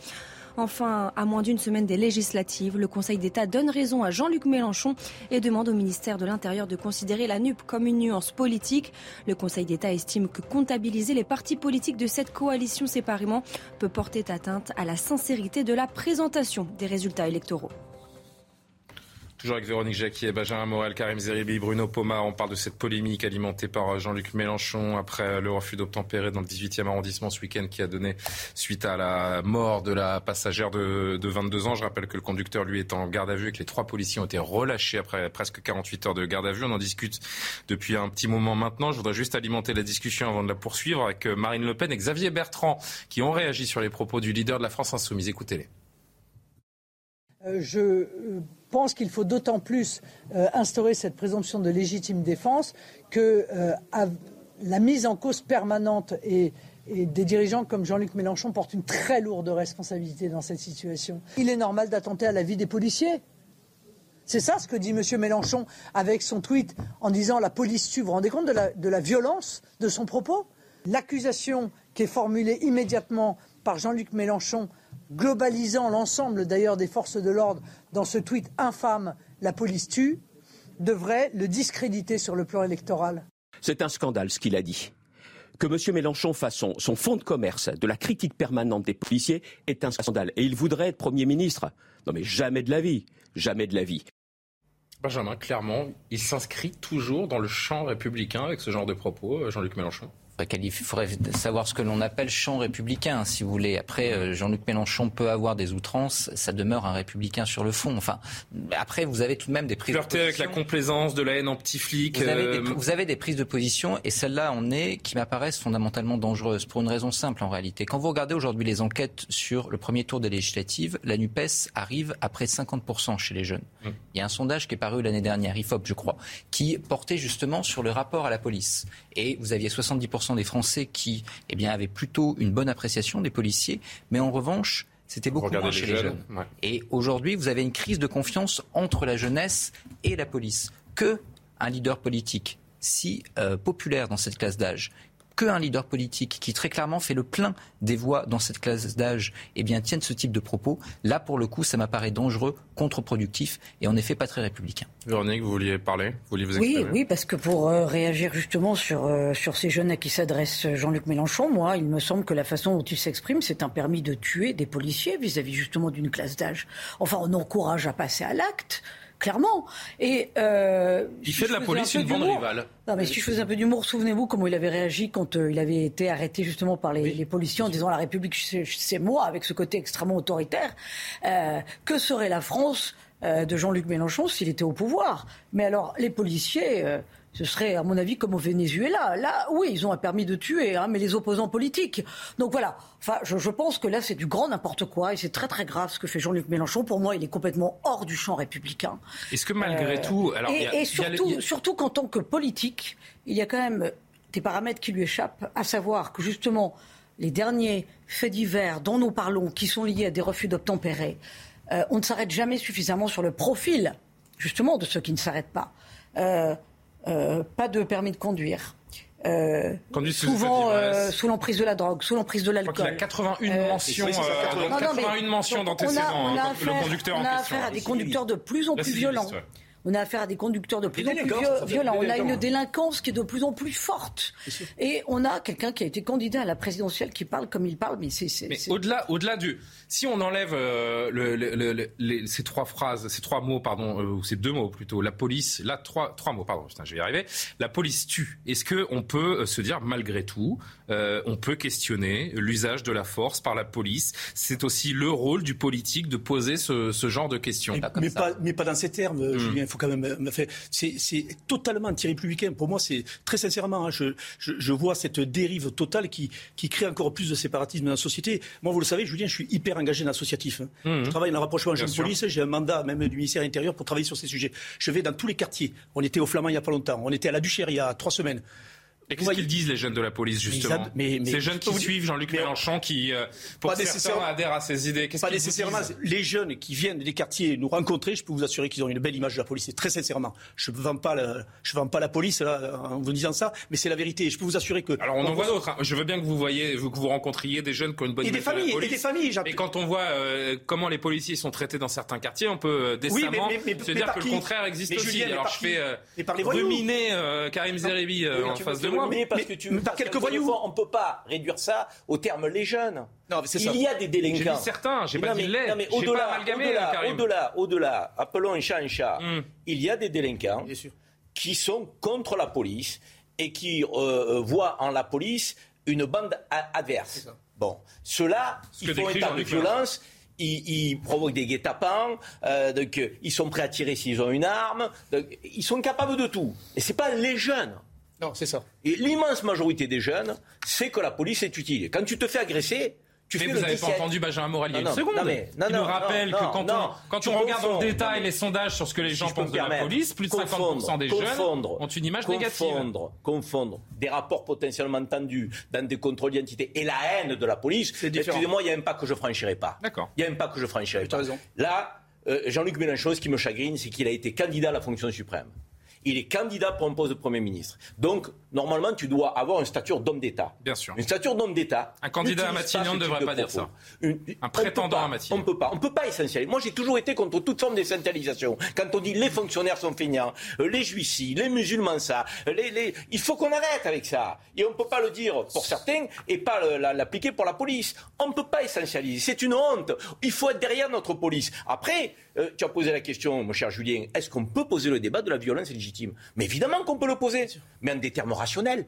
Enfin, à moins d'une semaine des législatives, le Conseil d'État donne raison à Jean-Luc Mélenchon et demande au ministère de l'Intérieur de considérer la NUP comme une nuance politique. Le Conseil d'État estime que comptabiliser les partis politiques de cette coalition séparément peut porter atteinte à la sincérité de la présentation des résultats électoraux. Toujours avec Véronique Jacquier, Benjamin Morel, Karim Zeribi, Bruno Poma. On parle de cette polémique alimentée par Jean-Luc Mélenchon après le refus d'obtempérer dans le 18e arrondissement ce week-end qui a donné suite à la mort de la passagère de, 22 ans. Je rappelle que le conducteur, lui, est en garde à vue et que les trois policiers ont été relâchés après presque 48 heures de garde à vue. On en discute depuis un petit moment maintenant. Je voudrais juste alimenter la discussion avant de la poursuivre avec Marine Le Pen et Xavier Bertrand qui ont réagi sur les propos du leader de la France Insoumise. Écoutez-les. Euh, je euh, pense qu'il faut d'autant plus euh, instaurer cette présomption de légitime défense que la mise en cause permanente et, des dirigeants comme Jean-Luc Mélenchon portent une très lourde responsabilité dans cette situation. Il est normal d'attenter à la vie des policiers. C'est ça ce que dit M. Mélenchon avec son tweet en disant la police tue. Vous vous rendez compte de la, de la violence de son propos? L'accusation qui est formulée immédiatement par Jean-Luc Mélenchon globalisant l'ensemble d'ailleurs des forces de l'ordre dans ce tweet infâme La police tue, devrait le discréditer sur le plan électoral. C'est un scandale ce qu'il a dit. Que M. Mélenchon fasse son, son fonds de commerce de la critique permanente des policiers est un scandale. Et il voudrait être Premier ministre. Non mais jamais de la vie. Jamais de la vie. Benjamin, clairement, il s'inscrit toujours dans le champ républicain avec ce genre de propos, euh, Jean-Luc Mélenchon il faudrait savoir ce que l'on appelle champ républicain, si vous voulez. Après, euh, Jean-Luc Mélenchon peut avoir des outrances, ça demeure un républicain sur le fond. Enfin, après, vous avez tout de même des prises de position. avec la complaisance de la haine en petit flic. Vous, avez des, euh, vous avez des prises de position, et celles-là en est qui m'apparaissent fondamentalement dangereuses, pour une raison simple en réalité. Quand vous regardez aujourd'hui les enquêtes sur le premier tour des législatives, la NUPES arrive après 50% chez les jeunes. Hum. Il y a un sondage qui est paru l'année dernière, IFOP je crois, qui portait justement sur le rapport à la police. Et vous aviez 70% des Français qui eh bien, avaient plutôt une bonne appréciation des policiers, mais en revanche, c'était beaucoup moins chez les jeunes. Et aujourd'hui, vous avez une crise de confiance entre la jeunesse et la police. Que un leader politique si euh, populaire dans cette classe d'âge, qu'un leader politique qui très clairement fait le plein des voix dans cette classe d'âge eh bien, tienne ce type de propos, là pour le coup ça m'apparaît dangereux, contre-productif et en effet pas très républicain. Véronique, vous vouliez parler? Vous vouliez vous Oui, oui, parce que pour euh, réagir justement sur, euh, sur ces jeunes à qui s'adresse Jean-Luc Mélenchon, moi, il me semble que la façon dont il s'exprime, c'est un permis de tuer des policiers vis-à-vis justement d'une classe d'âge. Enfin, on encourage à passer à l'acte clairement. Et euh, il fait de la police une bande rivale. Non, mais si je faisais un peu d'humour, souvenez-vous comment il avait réagi quand euh, il avait été arrêté justement par les, policiers en disant la République, c'est moi, avec ce côté extrêmement autoritaire. Euh, que serait la France de Jean-Luc Mélenchon s'il était au pouvoir? Mais alors, les policiers ce serait, à mon avis, comme au Venezuela. Là, oui, ils ont un permis de tuer, hein, mais les opposants politiques. Donc voilà. Enfin, je, pense que là, c'est du grand n'importe quoi et c'est très très grave ce que fait Jean-Luc Mélenchon. Pour moi, il est complètement hors du champ républicain. Est-ce que malgré euh, tout, alors et, surtout, surtout qu'en tant que politique, il y a quand même des paramètres qui lui échappent, à savoir que justement les derniers faits divers dont nous parlons, qui sont liés à des refus d'obtempérer, euh, on ne s'arrête jamais suffisamment sur le profil justement de ceux qui ne s'arrêtent pas. Euh, euh, pas de permis de conduire. Euh, souvent euh, sous l'emprise de la drogue, sous l'emprise de l'alcool. Il a 81 mentions, 81 mentions d'antécédents, le conducteur on a affaire à des conducteurs de plus en plus violents. On a affaire à des conducteurs de plus en plus violents. On a une délinquance qui est de plus en plus forte. Et on a quelqu'un qui a été candidat à la présidentielle qui parle comme il parle. Mais c'est. Au-delà, au-delà du. Si on enlève euh, le, ces trois phrases, ces trois mots, pardon, euh, ou ces deux mots plutôt, la police, là trois, trois mots, pardon, putain, je vais y arriver. La police tue. Est-ce que on peut euh, se dire malgré tout, on peut questionner l'usage de la force par la police? C'est aussi le rôle du politique de poser ce, ce genre de questions. Mais, pas, mais pas dans ces termes, hmm. Julien faut quand même. Euh, c'est totalement anti-républicain. Pour moi, c'est très sincèrement, hein, je, je, vois cette dérive totale qui, qui crée encore plus de séparatisme dans la société. Moi, vous le savez, Julien, je suis hyper engagé dans l'associatif. Hein. Mmh. Je travaille dans le rapprochement de police. J'ai un mandat même du ministère de l'Intérieur pour travailler sur ces sujets. Je vais dans tous les quartiers. On était au Flamand il n'y a pas longtemps. On était à la Duchère il y a trois semaines. Et qu'est-ce qu'ils disent les jeunes de la police justement Ces jeunes qui suivent Jean-Luc Mélenchon, qui euh, pour certains adhèrent à ses idées. Pas nécessairement. Les jeunes qui viennent des quartiers nous rencontrer, je peux vous assurer qu'ils ont une belle image de la police. très sincèrement, je ne vends pas, je vends pas la police là, en vous disant ça, mais c'est la vérité. Je peux vous assurer que. Alors on en voit d'autres. Hein. Je veux bien que vous voyez, que vous rencontriez des jeunes qui ont une bonne et des familles, de la police. Et des familles. Mais quand on voit euh, comment les policiers sont traités dans certains quartiers, on peut euh, décemment se dire que le contraire existe aussi. Alors je fais ruminer Karim Zeribi en face de moi. Parce que tu quelques voyous. On ne peut pas réduire ça au terme les jeunes. Non, il y a des délinquants. Certains, j'ai pas dit les. Non, mais au-delà, au-delà, au-delà, appelons un chat un chat. Il y a des délinquants qui sont contre la police et qui euh, voient en la police une bande adverse. Bon, ceux-là, ils font état de violence. Ils, provoquent des guet-apens, euh, donc ils sont prêts à tirer s'ils ont une arme, ils sont capables de tout. Et c'est pas les jeunes. Non, c'est ça. Et l'immense majorité des jeunes, c'est que la police est utile. Quand tu te fais agresser, tu mais vous n'avez pas entendu Benjamin Moralier une seconde non, mais, non, Il nous rappelle que quand on, quand on regarde le détail les sondages sur ce que les gens pensent de la police, plus de 50% des jeunes ont une image négative. Confondre des rapports potentiellement tendus dans des contrôles d'identité et la haine de la police, excusez-moi, il y a un pas que je franchirai pas. D'accord. Il y a un pas que je franchirai pas. Raison. Là, euh, Jean-Luc Mélenchon, ce qui me chagrine, c'est qu'il a été candidat à la fonction suprême. Il est candidat pour un poste de Premier ministre. Donc, normalement, tu dois avoir une stature d'homme d'État. Bien sûr. Une stature d'homme d'État. Un candidat à Matignon ne devrait pas dire ça. un prétendant à Matignon. On peut pas. On peut pas essentialiser. Moi, j'ai toujours été contre toute forme d'essentialisation. Quand on dit les fonctionnaires sont feignants, euh, les juifs les musulmans ça, les, les... il faut qu'on arrête avec ça. Et on ne peut pas le dire pour certains et pas l'appliquer pour la police. On ne peut pas essentialiser. C'est une honte. Il faut être derrière notre police. Après, euh, tu as posé la question, mon cher Julien, est-ce qu'on peut poser le débat de la violence légitime? Mais évidemment qu'on peut le poser, mais en des termes rationnels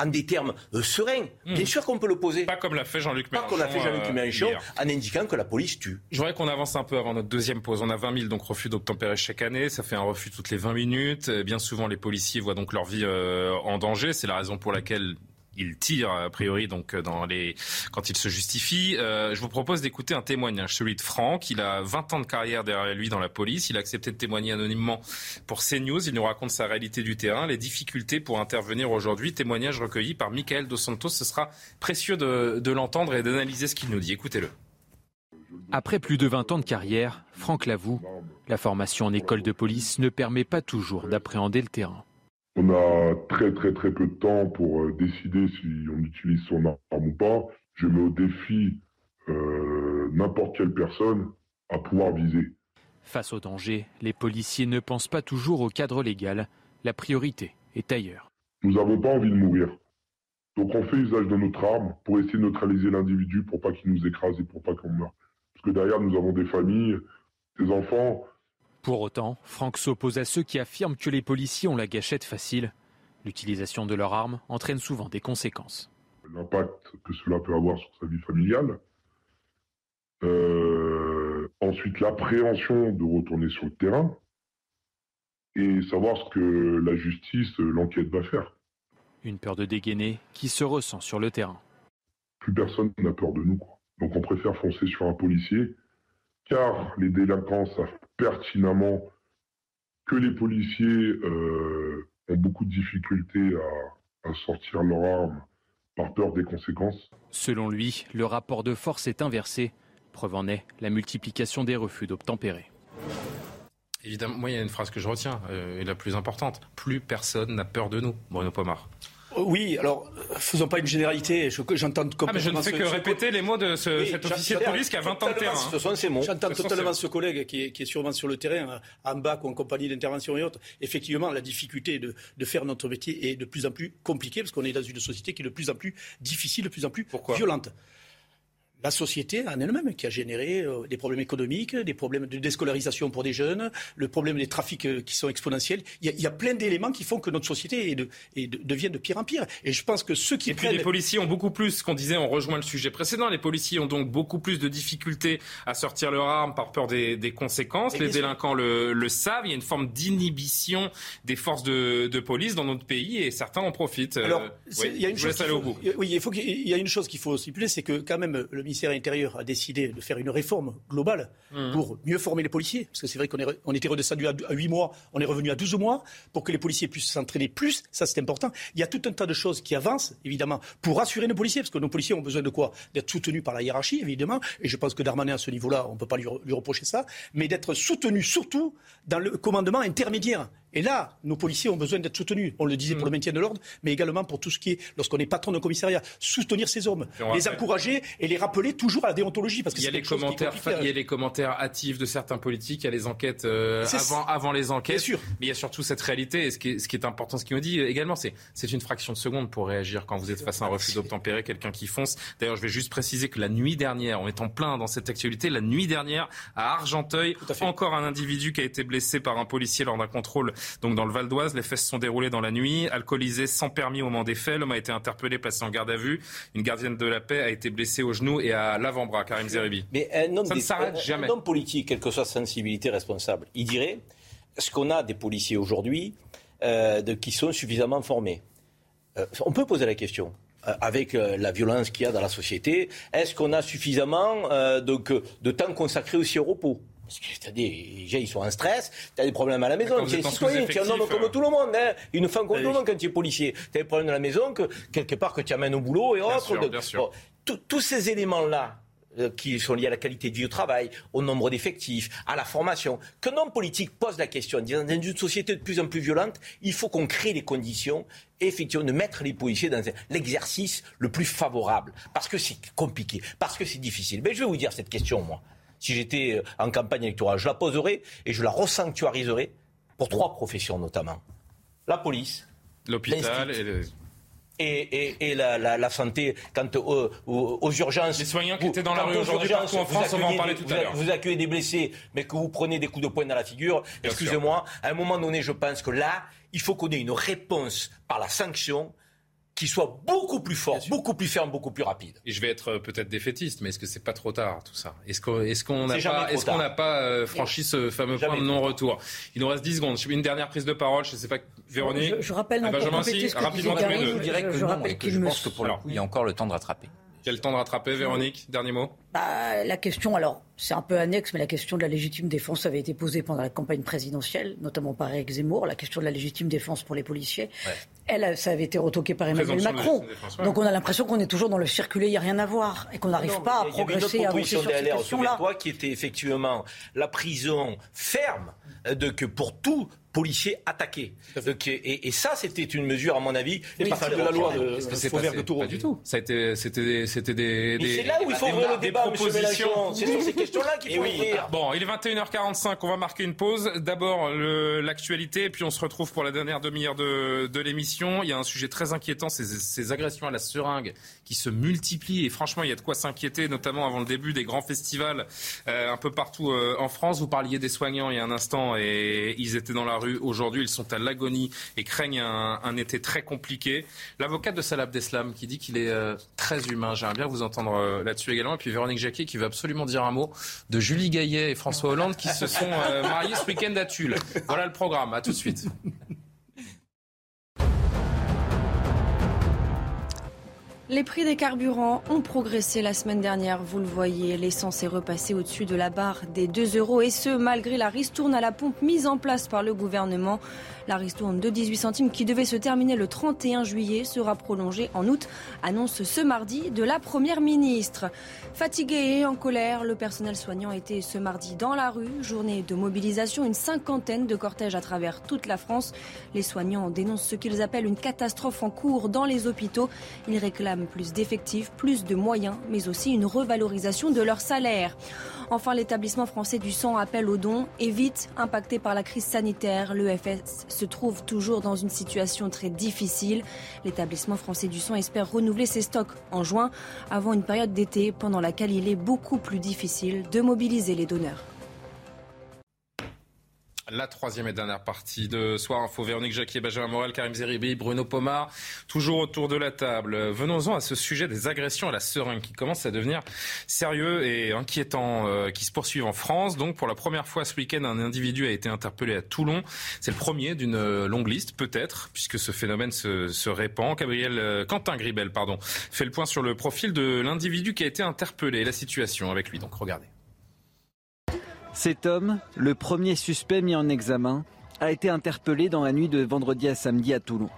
en des termes euh, sereins. Hmm. Bien sûr qu'on peut le poser. Pas comme l'a fait Jean-Luc Mélenchon. Pas comme l'a fait Jean-Luc euh, Mélenchon en indiquant que la police tue. Je voudrais qu'on avance un peu avant notre deuxième pause. On a 20 000 donc refus d'obtempérer chaque année. Ça fait un refus toutes les 20 minutes. Bien souvent, les policiers voient donc leur vie en danger. C'est la raison pour laquelle il tire a priori donc dans les quand il se justifie. Euh, je vous propose d'écouter un témoignage, celui de Franck. Il a 20 ans de carrière derrière lui dans la police. Il a accepté de témoigner anonymement pour CNews. Il nous raconte sa réalité du terrain, les difficultés pour intervenir aujourd'hui. Témoignage recueilli par Michael Dos Santos. Ce sera précieux de, de l'entendre et d'analyser ce qu'il nous dit. Écoutez-le. Après plus de 20 ans de carrière, Franck l'avoue, la formation en école de police ne permet pas toujours d'appréhender le terrain. On a très très très peu de temps pour euh, décider si on utilise son arme ou pas. Je mets au défi euh, n'importe quelle personne à pouvoir viser. Face au danger, les policiers ne pensent pas toujours au cadre légal. La priorité est ailleurs. Nous n'avons pas envie de mourir. Donc on fait usage de notre arme pour essayer de neutraliser l'individu pour pas qu'il nous écrase et pour pas qu'on meure. Parce que derrière, nous avons des familles, des enfants. Pour autant, Franck s'oppose à ceux qui affirment que les policiers ont la gâchette facile. L'utilisation de leur arme entraîne souvent des conséquences. L'impact que cela peut avoir sur sa vie familiale. Euh, ensuite, l'appréhension de retourner sur le terrain. Et savoir ce que la justice, l'enquête va faire. Une peur de dégainer qui se ressent sur le terrain. Plus personne n'a peur de nous. Donc on préfère foncer sur un policier car les délinquants savent pertinemment que les policiers euh, ont beaucoup de difficultés à, sortir leur arme par peur des conséquences. Selon lui, le rapport de force est inversé. Preuve en est la multiplication des refus d'obtempérer. Évidemment, moi, il y a une phrase que je retiens, euh, et la plus importante. Plus personne n'a peur de nous, Bruno Pomar. Euh, oui, alors faisons pas une généralité. J'entends ah, mais je ne fais que répéter les mots de cet officier de police qui a 20 ans de terrain. Ce. J'entends totalement ce collègue qui est, qui est, sûrement sur le terrain, en bac ou en compagnie d'intervention et autres. Effectivement, la difficulté de, de, faire notre métier est de plus en plus compliquée parce qu'on est dans une société qui est de plus en plus difficile, de plus en plus violente la société en elle-même qui a généré euh, des problèmes économiques, des problèmes de déscolarisation pour des jeunes, le problème des trafics euh, qui sont exponentiels. Il y a, plein d'éléments qui font que notre société est de, devient de pire en pire. Et je pense que ceux qui Et puis les policiers ont beaucoup plus, qu'on disait, on rejoint le sujet précédent, les policiers ont donc beaucoup plus de difficultés à sortir leur arme par peur des, conséquences. les délinquants le, savent. Il y a une forme d'inhibition des forces de, police dans notre pays et certains en profitent. Euh, Alors, il y a une chose oui, il faut qu'il y a une chose qu'il faut stipuler, c'est que quand même le ministère intérieur a décidé de faire une réforme globale mmh. pour mieux former les policiers, parce que c'est vrai qu'on on était redescendu à 8 mois, on est revenu à 12 mois, pour que les policiers puissent s'entraîner plus, ça c'est important. Il y a tout un tas de choses qui avancent, évidemment, pour rassurer nos policiers, parce que nos policiers ont besoin de quoi? D'être soutenus par la hiérarchie, évidemment, et je pense que Darmanin, à ce niveau-là, on ne peut pas lui, lui reprocher ça, mais d'être soutenus surtout dans le commandement intermédiaire. Et là, nos policiers ont besoin d'être soutenus. On le disait pour le maintien de l'ordre, mais également pour tout ce qui est, lorsqu'on est patron de commissariat, soutenir ces hommes, les encourager et les rappeler toujours à la déontologie. Parce que il, y a les commentaires, il y a les commentaires hâtifs de certains politiques, il y a les enquêtes euh, avant, avant les enquêtes. Sûr. Mais il y a surtout cette réalité. Et ce qui est, ce qui est important, ce me dit également, c'est c'est une fraction de seconde pour réagir quand vous êtes face à un refus d'obtempérer, quelqu'un qui fonce. D'ailleurs, je vais juste préciser que la nuit dernière, on est en plein dans cette actualité, la nuit dernière, à Argenteuil, encore un individu qui a été blessé par un policier lors d'un contrôle donc dans le Val d'Oise. Les faits se sont déroulés dans la nuit. Alcoolisé, sans permis au moment des faits. L'homme a été interpellé, placé en garde à vue. Une gardienne de la paix a été blessée au genou et à l'avant-bras, Karim Zeribi. Mais un homme, Ça ne s'arrête jamais. Un homme politique, quelle que soit sa sensibilité responsable, il dirait est-ce qu'on a des policiers aujourd'hui euh, qui sont suffisamment formés euh, On peut poser la question euh, avec la violence qu'il y a dans la société, est-ce qu'on a suffisamment de, de temps consacré aussi au repos? Parce que, c'est-à-dire, déjà, ils sont en stress, tu as des problèmes à la maison, tu es citoyen, tu es un homme comme euh. tout le monde, hein, une femme comme tout le monde quand tu es policier. Tu as des problèmes à la maison, que quelque part que tu amènes au boulot et autres. tous ces éléments-là, euh, qui sont liées à la qualité de vie au travail, au nombre d'effectifs, à la formation. Qu'un homme politique pose la question, dans une société de plus en plus violente, il faut qu'on crée les conditions effectivement de mettre les policiers dans l'exercice le plus favorable. Parce que c'est compliqué, parce que c'est difficile. Mais je vais vous dire cette question, moi. Si j'étais euh, en campagne électorale, je la poserais et je la resanctuariserais pour trois professions notamment. La police, l'hôpital et, et, la, santé quant aux, urgences. Les soignants qui étaient dans la rue aujourd'hui partout en France, on va en parler tout à l'heure. Vous accueillez des blessés, mais que vous prenez des coups de poing dans la figure, excusez-moi, à un moment donné, je pense que là, il faut qu'on ait une réponse par la sanction qui soit beaucoup plus fort, beaucoup plus ferme, beaucoup plus rapide. Et je vais être euh, peut-être défaitiste, mais est-ce que c'est pas trop tard tout ça? Est-ce qu'on n'a pas, est euh, franchi ce fameux point de non-retour? Il nous reste 10 secondes. Une dernière prise de parole. Je ne sais pas, Véronique. Je, rappelle ah, Benjamin, si, rapidement Je dirais que non, et que je pense que pour le coup, il y a encore le temps de rattraper. Quel temps de rattraper, Véronique Dernier mot? Bah, La question, alors, c'est un peu annexe, mais la question de la légitime défense avait été posée pendant la campagne présidentielle, notamment par Eric Zemmour, la question de la légitime défense pour les policiers. Elle, ça avait été retoqué par Emmanuel Macron. Donc on a l'impression qu'on est toujours dans le circulé, il n'y a rien à voir, et qu'on n'arrive pas à progresser, à avancer sur cette question-là. qui était effectivement la prison ferme de, que pour tout policiers attaqués. et, ça, c'était une mesure, à mon avis, oui, pas de la loi de, c'est pas, de Pas du tout. Ça a été, c'était, c'était des. c'est là où il faut ouvrir le débat, propositions. C'est sur ces questions-là qu'il faut oui. Bon, il est 21h45. On va marquer une pause. D'abord l'actualité, puis on se retrouve pour la dernière demi-heure de, de l'émission. Il y a un sujet très inquiétant, ces, ces agressions à la seringue qui se multiplient. Et franchement, il y a de quoi s'inquiéter, notamment avant le début des grands festivals euh, un peu partout euh, en France. Vous parliez des soignants il y a un instant et ils étaient dans la rue Aujourd'hui, ils sont à l'agonie et craignent un, été très compliqué. L'avocate de Salah Abdeslam qui dit qu'il est euh, très humain. J'aimerais bien vous entendre euh, là-dessus également. Et puis Véronique Jacquet qui veut absolument dire un mot de Julie Gaillet et François Hollande qui se sont euh, mariés ce week-end à Tulle. Voilà le programme. À tout de suite. Les prix des carburants ont progressé la semaine dernière, vous le voyez. L'essence est repassée au-dessus de la barre des 2 euros et ce, malgré la ristourne à la pompe mise en place par le gouvernement. La ristourne de 18 centimes qui devait se terminer le 31 juillet sera prolongée en août, annonce ce mardi de la Première ministre. Fatigué et en colère, le personnel soignant était ce mardi dans la rue, journée de mobilisation, une cinquantaine de cortèges à travers toute la France. Les soignants dénoncent ce qu'ils appellent une catastrophe en cours dans les hôpitaux. Ils réclament plus d'effectifs, plus de moyens, mais aussi une revalorisation de leur salaire. Enfin, l'établissement français du sang appelle aux dons et vite impacté par la crise sanitaire. L'EFS se trouve toujours dans une situation très difficile. L'établissement français du sang espère renouveler ses stocks en juin avant une période d'été pendant laquelle il est beaucoup plus difficile de mobiliser les donneurs. La troisième et dernière partie de Soir Info. Véronique Jacquier, Benjamin Morel, Karim Zeribi, Bruno Pomar, toujours autour de la table. Venons-en à ce sujet des agressions à la seringue qui commence à devenir sérieux et inquiétant, euh, qui se poursuivent en France. Donc, pour la première fois ce week-end, un individu a été interpellé à Toulon. C'est le premier d'une longue liste, peut-être, puisque ce phénomène se, se répand. Gabriel, euh, Quentin Gribel, pardon, fait le point sur le profil de l'individu qui a été interpellé. La situation avec lui, donc regardez. Cet homme, le premier suspect mis en examen, a été interpellé dans la nuit de vendredi à samedi à Toulon.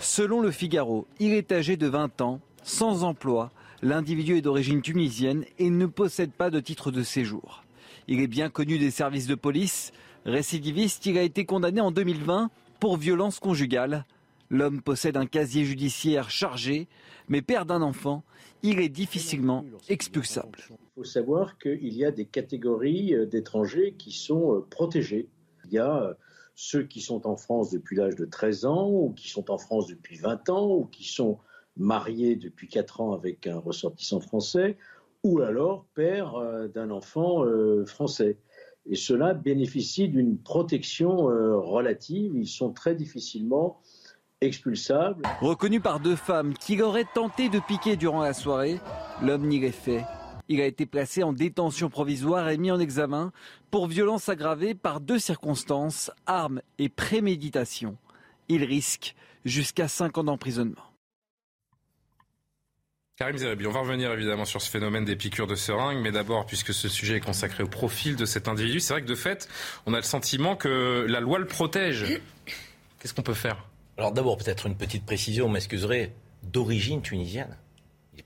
Selon le Figaro, il est âgé de 20 ans, sans emploi, l'individu est d'origine tunisienne et ne possède pas de titre de séjour. Il est bien connu des services de police. Récidiviste, il a été condamné en 2020 pour violence conjugale. L'homme possède un casier judiciaire chargé, mais père d'un enfant, il est difficilement expulsable. Faut savoir qu'il y a des catégories euh, d'étrangers qui sont euh, protégés. Il y a euh, ceux qui sont en France depuis l'âge de 13 ans, ou qui sont en France depuis 20 ans, ou qui sont mariés depuis 4 ans avec un ressortissant français, ou alors père d'un enfant français. Et ceux-là bénéficient d'une protection relative. Ils sont très difficilement expulsables. Reconnu par deux femmes qui auraient tenté de piquer durant la soirée, l'homme n'y est fait. Il a été placé en détention provisoire et mis en examen pour violence aggravée par deux circonstances, armes et préméditation. Il risque jusqu'à 5 ans d'emprisonnement. Karim Zeribi, on va revenir évidemment sur ce phénomène des piqûres de seringue, mais d'abord, puisque ce sujet est consacré au profil de cet individu, c'est vrai que de fait, on a le sentiment que la loi le protège. Qu'est-ce qu'on peut faire? Alors d'abord, peut-être une petite précision, m'excuserez, d'origine tunisienne?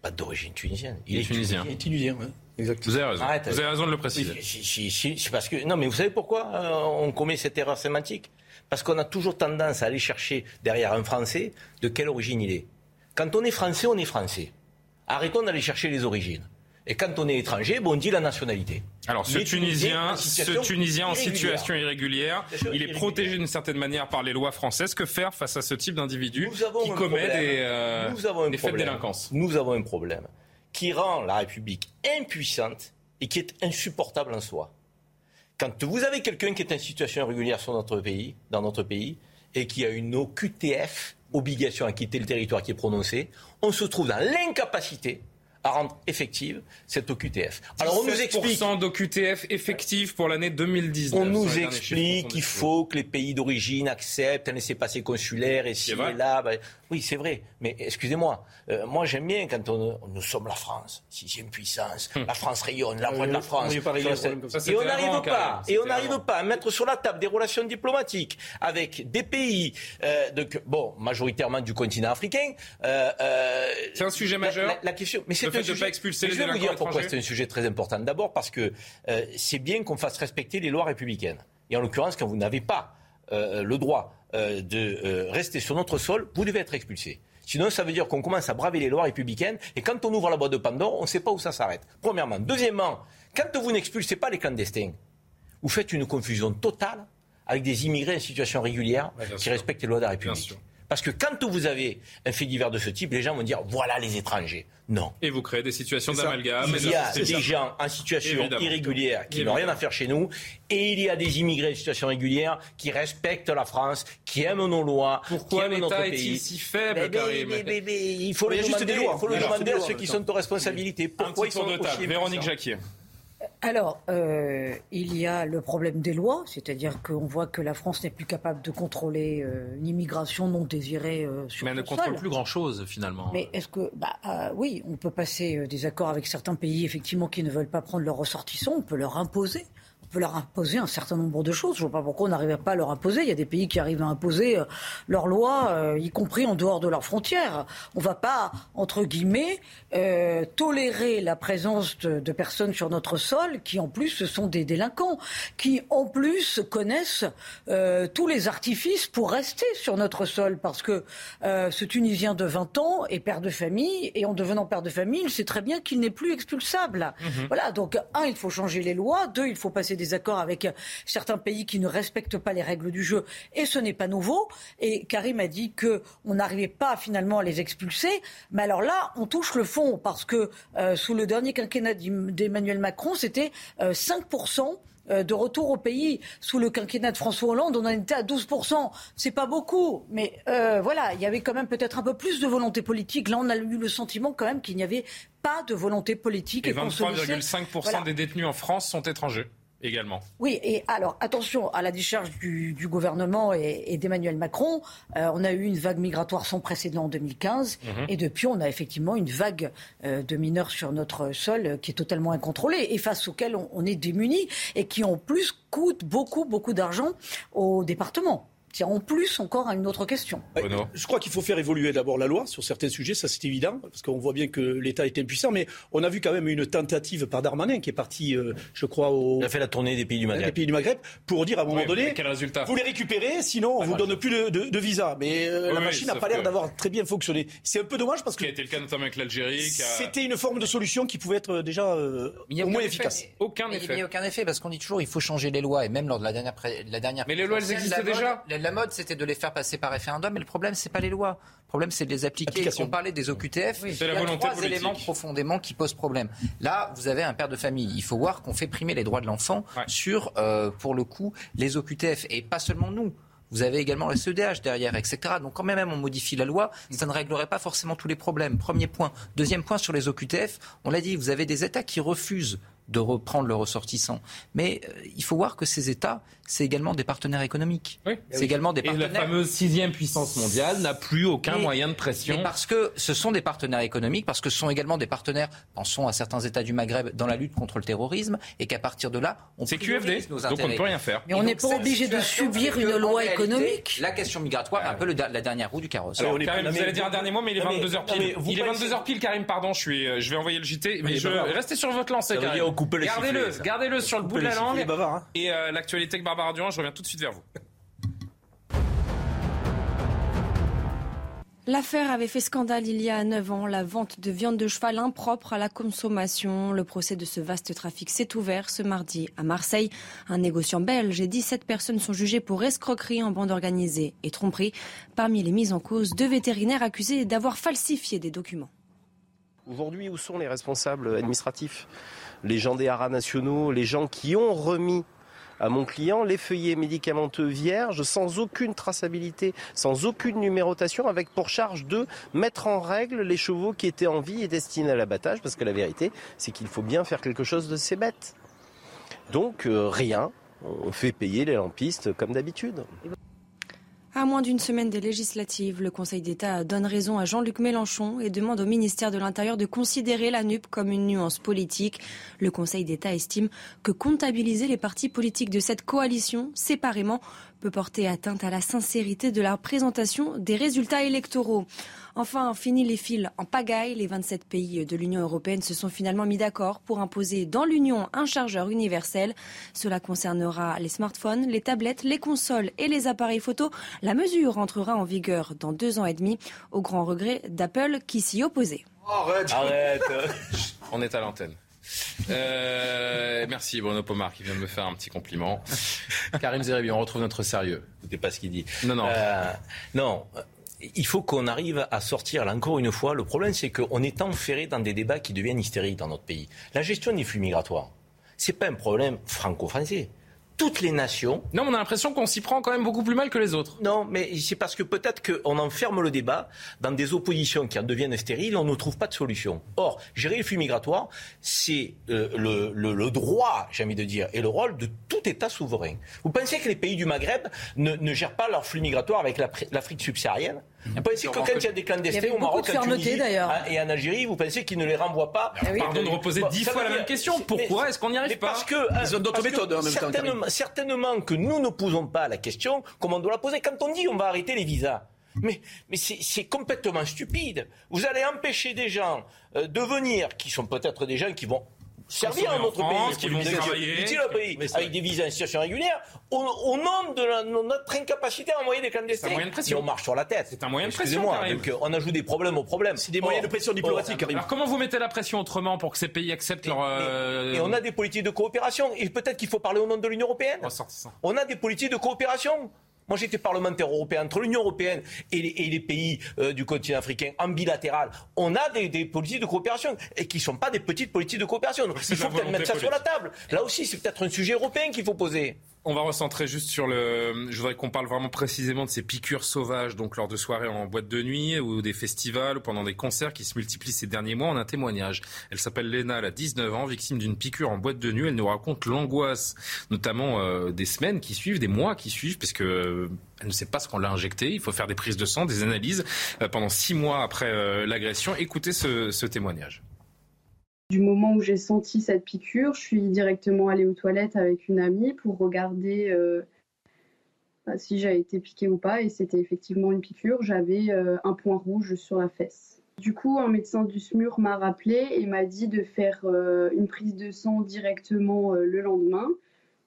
Pas d'origine tunisienne. Il, est tunisien. Il est tunisien, oui. Exactement. Vous avez raison. vous avez raison de le préciser. c'est parce que non, mais vous savez pourquoi euh, on commet cette erreur sémantique? Parce qu'on a toujours tendance à aller chercher derrière un Français de quelle origine il est. Quand on est Français, on est Français. Arrêtons d'aller chercher les origines. Et quand on est étranger, bon, on dit la nationalité. Alors, ce Tunisien, ce Tunisien en situation irrégulière, il est protégé d'une certaine manière par les lois françaises. Que faire face à ce type d'individu qui commet des, euh, des faits de délinquance Nous avons un problème qui rend la République impuissante et qui est insupportable en soi. Quand vous avez quelqu'un qui est en situation irrégulière sur notre pays, dans notre pays, et qui a une OQTF, obligation à quitter le territoire qui est prononcée, on se trouve dans l'incapacité à rendre effective cette OQTF. Alors on nous explique d'OQTF effective pour l'année 2019. On nous explique qu'il faut que les pays d'origine acceptent un laissez-passer consulaire et si et là. Ben, oui, c'est vrai. Mais excusez-moi, euh, moi j'aime bien quand on, nous sommes la France, sixième puissance, hum. la France rayonne, la voix de la France. et on n'arrive pas, et on n'arrive pas à mettre sur la table des relations diplomatiques avec des pays, euh, de, bon, majoritairement du continent africain. Euh, c'est un sujet majeur. La, question, mais c'est un sujet. Pas expulser je vais vous dire pourquoi c'est un sujet très important. D'abord parce que c'est bien qu'on fasse respecter les lois républicaines. Et en l'occurrence, quand vous n'avez pas le droit euh, de euh, rester sur notre sol, vous devez être expulsé. Sinon, ça veut dire qu'on commence à braver les lois républicaines et quand on ouvre la boîte de Pandore, on ne sait pas où ça s'arrête. Premièrement. Deuxièmement, quand vous n'expulsez pas les clandestins, vous faites une confusion totale avec des immigrés en situation régulière qui respectent les lois de la République. Parce que quand vous avez un fait divers de ce type, les gens vont dire voilà les étrangers. Non. Et vous créez des situations d'amalgame. Il y a des gens en situation irrégulière qui n'ont rien à faire chez nous. Et il y a des immigrés en situation régulière qui respectent la France, qui aiment nos lois, Pourquoi qui aiment notre pays. est si faible, Il faut le demander, faut le demander à ceux qui sont aux responsabilités. Pourquoi ils sont de Véronique Jacquier. Alors, euh, il y a le problème des lois, c'est-à-dire qu'on voit que la France n'est plus capable de contrôler euh, une immigration non désirée euh, sur Mais elle ne contrôle plus grand-chose, finalement. Mais est-ce que, bah, oui, on peut passer des accords avec certains pays, effectivement, qui ne veulent pas prendre leurs ressortissants, on peut leur imposer leur imposer un certain nombre de choses. Je ne vois pas pourquoi on n'arrive pas à leur imposer. Il y a des pays qui arrivent à imposer euh, leurs lois, euh, y compris en dehors de leurs frontières. On ne va pas, entre guillemets, euh, tolérer la présence de, personnes sur notre sol qui, en plus, sont des délinquants, qui, en plus, connaissent tous les artifices pour rester sur notre sol. Parce que ce Tunisien de 20 ans est père de famille, et en devenant père de famille, il sait très bien qu'il n'est plus expulsable. Mhm. Voilà, donc, un, il faut changer les lois. Deux, il faut passer des des accords avec certains pays qui ne respectent pas les règles du jeu, et ce n'est pas nouveau. Et Karim a dit qu'on n'arrivait pas finalement à les expulser. Mais alors là, on touche le fond, parce que euh, sous le dernier quinquennat d'Emmanuel Macron, c'était 5% euh, euh, de retour au pays. Sous le quinquennat de François Hollande, on en était à 12%. C'est pas beaucoup, mais voilà, il y avait quand même peut-être un peu plus de volonté politique. Là, on a eu le sentiment quand même qu'il n'y avait pas de volonté politique. Et, 23,5% des détenus en France sont étrangers également. Oui, et alors attention à la décharge du, gouvernement et, d'Emmanuel Macron. Euh, on a eu une vague migratoire sans précédent en 2015 mhm. et depuis on a effectivement une vague euh, de mineurs sur notre sol qui est totalement incontrôlée et face auquel on, on est démunis et qui en plus coûte beaucoup, beaucoup d'argent au département en plus encore à une autre question. je crois qu'il faut faire évoluer d'abord la loi sur certains sujets, ça c'est évident, parce qu'on voit bien que l'État est impuissant, mais on a vu quand même une tentative par Darmanin qui est parti, euh, je crois, au... Il a fait la tournée des pays du Maghreb. Des pays du Maghreb pour dire à un moment donné, quel résultat? vous les récupérez, sinon on vous donne plus de, visa. Mais euh, la machine n'a pas l'air d'avoir très bien fonctionné. C'est un peu dommage parce que... Ce qui a été le cas notamment avec l'Algérie. C'était une forme de solution qui pouvait être déjà euh, au moins efficace. Aucun effet. Il n'y a aucun effet parce qu'on dit toujours il faut changer les lois et même lors de la dernière... La dernière mais les lois elles existaient déjà? La mode c'était de les faire passer par référendum. Mais le problème, c'est pas les lois. Le problème, c'est de les appliquer. On parlait des OQTF. il y a trois éléments profondément qui posent problème. Là, vous avez un père de famille. Il faut voir qu'on fait primer les droits de l'enfant sur, euh, pour le coup, les OQTF. Et pas seulement nous. Vous avez également le CEDH derrière, etc. Donc quand même on modifie la loi, ça ne réglerait pas forcément tous les problèmes. Premier point. Deuxième point sur les OQTF, on l'a dit, vous avez des États qui refusent de reprendre leurs ressortissants. Mais euh, il faut voir que ces États, c'est également des partenaires économiques. Oui. C'est également des partenaires. Et la fameuse sixième puissance mondiale n'a plus aucun moyen de pression. parce que ce sont des partenaires économiques, parce que ce sont également des partenaires, pensons à certains États du Maghreb, dans la lutte contre le terrorisme, et qu'à partir de là, on C'est QFD, nos donc on ne peut rien faire. Mais on n'est pas obligé de subir une loi économique. La question migratoire est un peu la dernière roue du carrosse. Alors, Karim, vous allez dire un dernier mot, mais il est 22h pile. Il est 22h pile, Karim, pardon, je, suis, euh, je vais envoyer le JT. Mais je, restez sur votre lancée, Gardez-le, gardez-le sur le bout de la langue. Hein. Et euh, l'actualité avec Barbara Durand, je reviens tout de suite vers vous. L'affaire avait fait scandale il y a 9 ans, la vente de viande de cheval impropre à la consommation. Le procès de ce vaste trafic s'est ouvert ce mardi à Marseille. Un négociant belge et 17 personnes sont jugées pour escroquerie en bande organisée et tromperie. Parmi les mises en cause, deux vétérinaires accusés d'avoir falsifié des documents. Aujourd'hui, où sont les responsables administratifs Les gens des haras nationaux, les gens qui ont remis à mon client les feuillets médicamenteux vierges sans aucune traçabilité, sans aucune numérotation, avec pour charge de mettre en règle les chevaux qui étaient en vie et destinés à l'abattage, parce que la vérité, c'est qu'il faut bien faire quelque chose de ces bêtes. Donc euh, rien, on fait payer les lampistes comme d'habitude. À moins d'une semaine des législatives, le Conseil d'État donne raison à Jean-Luc Mélenchon et demande au ministère de l'Intérieur de considérer la NUP comme une nuance politique. Le Conseil d'État estime que comptabiliser les partis politiques de cette coalition séparément peut porter atteinte à la sincérité de la présentation des résultats électoraux. Enfin, fini les fils en pagaille. Les 27 pays de l'Union européenne se sont finalement mis d'accord pour imposer dans l'Union un chargeur universel. Cela concernera les smartphones, les tablettes, les consoles et les appareils photo. La mesure entrera en vigueur dans deux ans et demi, au grand regret d'Apple qui s'y opposait. Arrête, Arrête. *laughs* On est à l'antenne. Euh, merci Bruno Pomar qui vient de me faire un petit compliment. *laughs* Karim Zeribi, on retrouve notre sérieux. Écoutez pas ce qu'il dit. Non, non. Euh, non, il faut qu'on arrive à sortir, là encore une fois, le problème c'est qu'on est enferré dans des débats qui deviennent hystériques dans notre pays. La gestion des flux migratoires, c'est pas un problème franco-français toutes les nations. Non, on a l'impression qu'on s'y prend quand même beaucoup plus mal que les autres. Non, mais c'est parce que peut-être qu'on enferme le débat dans des oppositions qui en deviennent stériles, on ne trouve pas de solution. Or, gérer les flux migratoires, c'est euh, le, droit, j'ai envie de dire, et le rôle de tout État souverain. Vous pensez que les pays du Maghreb ne, ne gèrent pas leurs flux migratoires avec l'Afrique subsaharienne? Vous pensez que quand il y a des clandestins au Maroc, en Tunisie hein, et en Algérie, vous pensez qu'ils ne les renvoient pas ah Pardon de reposer dix fois la même question. Pourquoi est-ce qu'on n'y arrive pas Parce que ils ont d'autres méthodes en même certainement, temps. Certainement que nous ne posons pas la question comme on doit la poser. Quand on dit on va arrêter les visas, mais, mais c'est complètement stupide. Vous allez empêcher des gens euh, de venir, qui sont peut-être des gens qui vont servir à notre pays, qui vont travailler, pays avec des visas en situation régulière, au, nom de, notre incapacité à envoyer des clandestins. C'est un moyen de pression. Et on marche sur la tête. C'est un moyen de pression. Donc on ajoute des problèmes aux problèmes. C'est des moyens de pression diplomatique. alors comment vous mettez la pression autrement pour que ces pays acceptent leur. Euh, et on a des politiques de coopération. Et peut-être qu'il faut parler au nom de l'Union européenne. On a des politiques de coopération. Moi, j'étais parlementaire européen entre l'Union européenne et les, pays euh, du continent africain en bilatéral. On a des, politiques de coopération et qui ne sont pas des petites politiques de coopération. Il faut peut-être mettre ça sur la table. Là aussi, c'est peut-être un sujet européen qu'il faut poser. On va recentrer juste sur le. Je voudrais qu'on parle vraiment précisément de ces piqûres sauvages, donc lors de soirées en boîte de nuit ou des festivals ou pendant des concerts qui se multiplient ces derniers mois. en un témoignage. Elle s'appelle Léna, elle a 19 ans, victime d'une piqûre en boîte de nuit. Elle nous raconte l'angoisse, notamment euh, des semaines qui suivent, des mois qui suivent, puisque euh, elle ne sait pas ce qu'on l'a injecté. Il faut faire des prises de sang, des analyses euh, pendant six mois après l'agression. Écoutez ce témoignage. Du moment où j'ai senti cette piqûre, je suis directement allée aux toilettes avec une amie pour regarder euh, bah, si j'avais été piquée ou pas. Et c'était effectivement une piqûre. J'avais euh, un point rouge sur la fesse. Du coup, un médecin du SMUR m'a rappelé et m'a dit de faire euh, une prise de sang directement le lendemain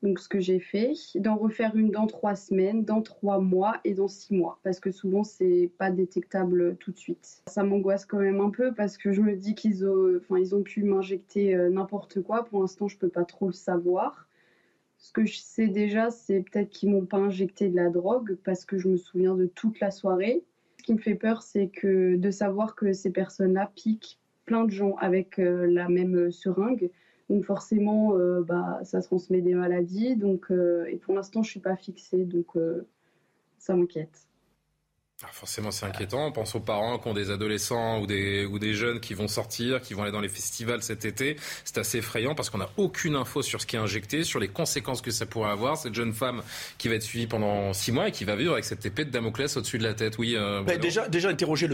donc ce que j'ai fait, d'en refaire une dans trois semaines, dans trois mois et dans six mois, parce que souvent c'est pas détectable tout de suite. Ça m'angoisse quand même un peu parce que je me dis qu'ils ont, enfin, ils ont pu m'injecter euh, n'importe quoi. Pour l'instant, je peux pas trop le savoir. Ce que je sais déjà, c'est peut-être qu'ils m'ont pas injecté de la drogue parce que je me souviens de toute la soirée. Ce qui me fait peur, c'est que de savoir que ces personnes-là piquent plein de gens avec euh, la même seringue donc forcément, euh, bah, ça transmet des maladies. Donc, euh, et pour l'instant, je suis pas fixée, donc euh, ça m'inquiète. Ah, forcément, c'est inquiétant. On pense aux parents qui ont des adolescents ou des, ou des jeunes qui vont sortir, qui vont aller dans les festivals cet été. C'est assez effrayant parce qu'on n'a aucune info sur ce qui est injecté, sur les conséquences que ça pourrait avoir. Cette jeune femme qui va être suivie pendant six mois et qui va vivre avec cette épée de Damoclès au-dessus de la tête. Oui. Euh, bah, déjà, déjà interroger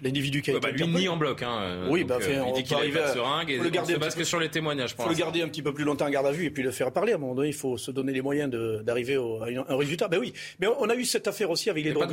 l'individu qui a été. Bah, lui nie en bloc. Hein. Oui, bah, euh, il dit qu'il a eu seringue et le garder on se que sur les témoignages. Il faut le garder un petit peu plus longtemps en garde à vue et puis le faire parler. À un moment donné, il faut se donner les moyens d'arriver à un résultat. Ben oui, mais on a eu cette affaire aussi avec les droits.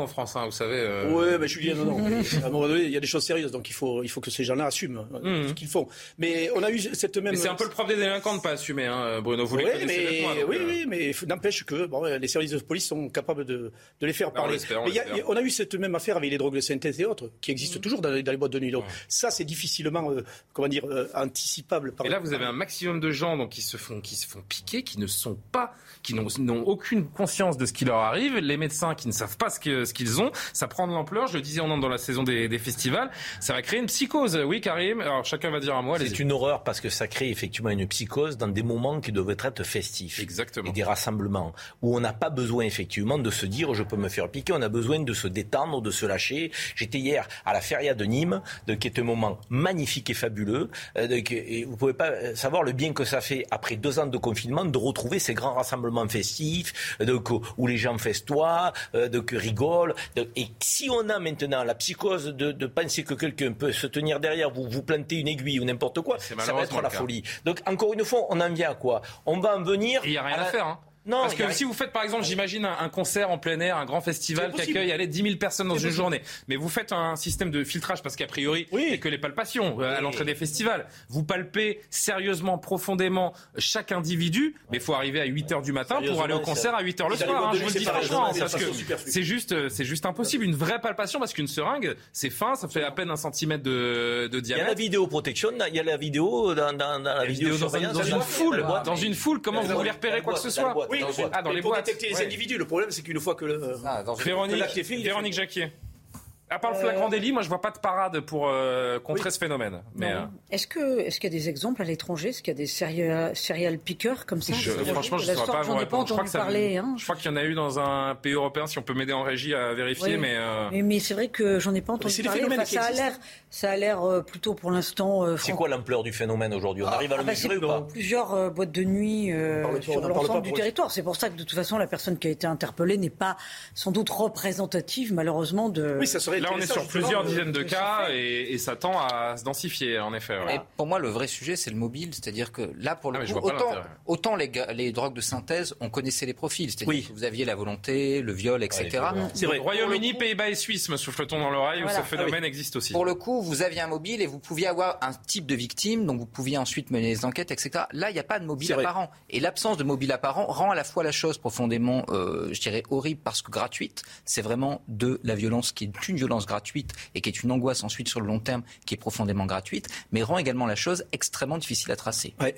En France, hein, vous savez. Euh... Oui, mais Julien, non, non. *laughs* à un moment donné, il y a des choses sérieuses, donc il faut, il faut que ces gens-là assument euh, mmh. ce qu'ils font. Mais on a eu cette même. c'est un peu le problème des délinquants de ne pas assumer, hein, Bruno. Vous oui, mais, oui, euh, oui, mais n'empêche que bon, les services de police sont capables de, de les faire bah, parler. On, mais y a, on, a eu cette même affaire avec les drogues de synthèse et autres, qui existent mmh. toujours dans les, dans les, boîtes de nuit. Donc ça, c'est difficilement, euh, comment dire, anticipable. Par et là, vous avez un maximum de gens donc, qui, se font, qui se font piquer, qui ne sont pas, qui n'ont aucune conscience de ce qui leur arrive. Les médecins qui ne savent pas ce qu'ils ont. Ça prend de l'ampleur. Je le disais, on entre dans la saison des, des, festivals. Ça va créer une psychose. Oui, Karim. Alors chacun va dire à moi. C'est une horreur parce que ça crée effectivement une psychose dans des moments qui devraient être festifs. Exactement. Et des rassemblements où on n'a pas besoin effectivement de se dire je peux me faire piquer. On a besoin de se détendre, de se lâcher. J'étais hier à la feria de Nîmes, de, qui est un moment magnifique et fabuleux. Euh, de, et vous pouvez pas euh, savoir le bien que ça fait après deux ans de confinement de retrouver ces grands rassemblements festifs, de, où les gens festoient, euh, de, que rigolent. et si on a maintenant la psychose de, penser que quelqu'un peut se tenir derrière vous, vous planter une aiguille ou n'importe quoi, ça va être la folie. Donc encore une fois, on en vient à quoi? On va en venir. Il n'y a rien à, faire. Hein. Non, parce que si vous faites par exemple, j'imagine un, concert en plein air, un grand festival qui accueille allez, 10 000 personnes dans une journée, mais vous faites un système de filtrage parce qu'a priori, oui. c'est que les palpations euh, à l'entrée des festivals. Vous palpez sérieusement, profondément chaque individu, mais il faut arriver à 8 heures du matin pour aller au concert à 8 heures le soir. Hein, je vous le dis franchement, parce que c'est juste, euh, c'est juste impossible. Une vraie palpation parce qu'une seringue, c'est fin, ça fait à peine un centimètre de, de diamètre. Il y a la vidéo protection, il y a la vidéo dans, dans, dans la, vidéo, dans, une foule, dans une foule. Comment vous voulez repérer quoi que ce soit ah, dans les pour détecter les individus. Le problème, c'est qu'une fois que le, ah, Véronique, Véronique Jacquier. À part le flagrant euh, délit, moi je vois pas de parade pour euh, contrer ce phénomène. Mais euh, est-ce que est-ce qu'il y a des exemples à l'étranger? Est-ce qu'il y a des serial, pickers comme ça? Franchement, je ne saurais pas vous répondre. Je crois, parler, hein. je crois qu'il y en a eu dans un pays européen. Si on peut m'aider en régie à vérifier, mais, mais, c'est vrai que j'en ai pas entendu parler. ça a l'air ça a l'air plutôt pour l'instant. c'est quoi l'ampleur du phénomène aujourd'hui? On arrive à le ah, bah, mesurer ou pas? Plusieurs boîtes de nuit sur l'ensemble du territoire. C'est pour ça que de toute façon la personne qui a été interpellée n'est pas sans doute représentative malheureusement de. Oui, ça serait. Là, on est sur plusieurs dizaines de cas et, ça tend à se densifier, en effet. pour moi, le vrai sujet, c'est le mobile. C'est-à-dire que là, pour le ah, coup, autant, les, les, drogues de synthèse, on connaissait les profils. C'est-à-dire que vous aviez la volonté, le viol, etc. c'est vrai. Royaume-Uni, Pays-Bas et Suisse, me souffle-t-on dans l'oreille, où ce phénomène ah existe aussi. Pour le coup, vous aviez un mobile et vous pouviez avoir un type de victime, donc vous pouviez ensuite mener les enquêtes, etc. Là, il n'y a pas de mobile apparent. Et l'absence de mobile apparent rend à la fois la chose profondément, euh, je dirais, horrible parce que gratuite. C'est vraiment de la violence qui est une violence gratuite et qui est une angoisse ensuite sur le long terme qui est profondément gratuite, mais rend également la chose extrêmement difficile à tracer. Ouais.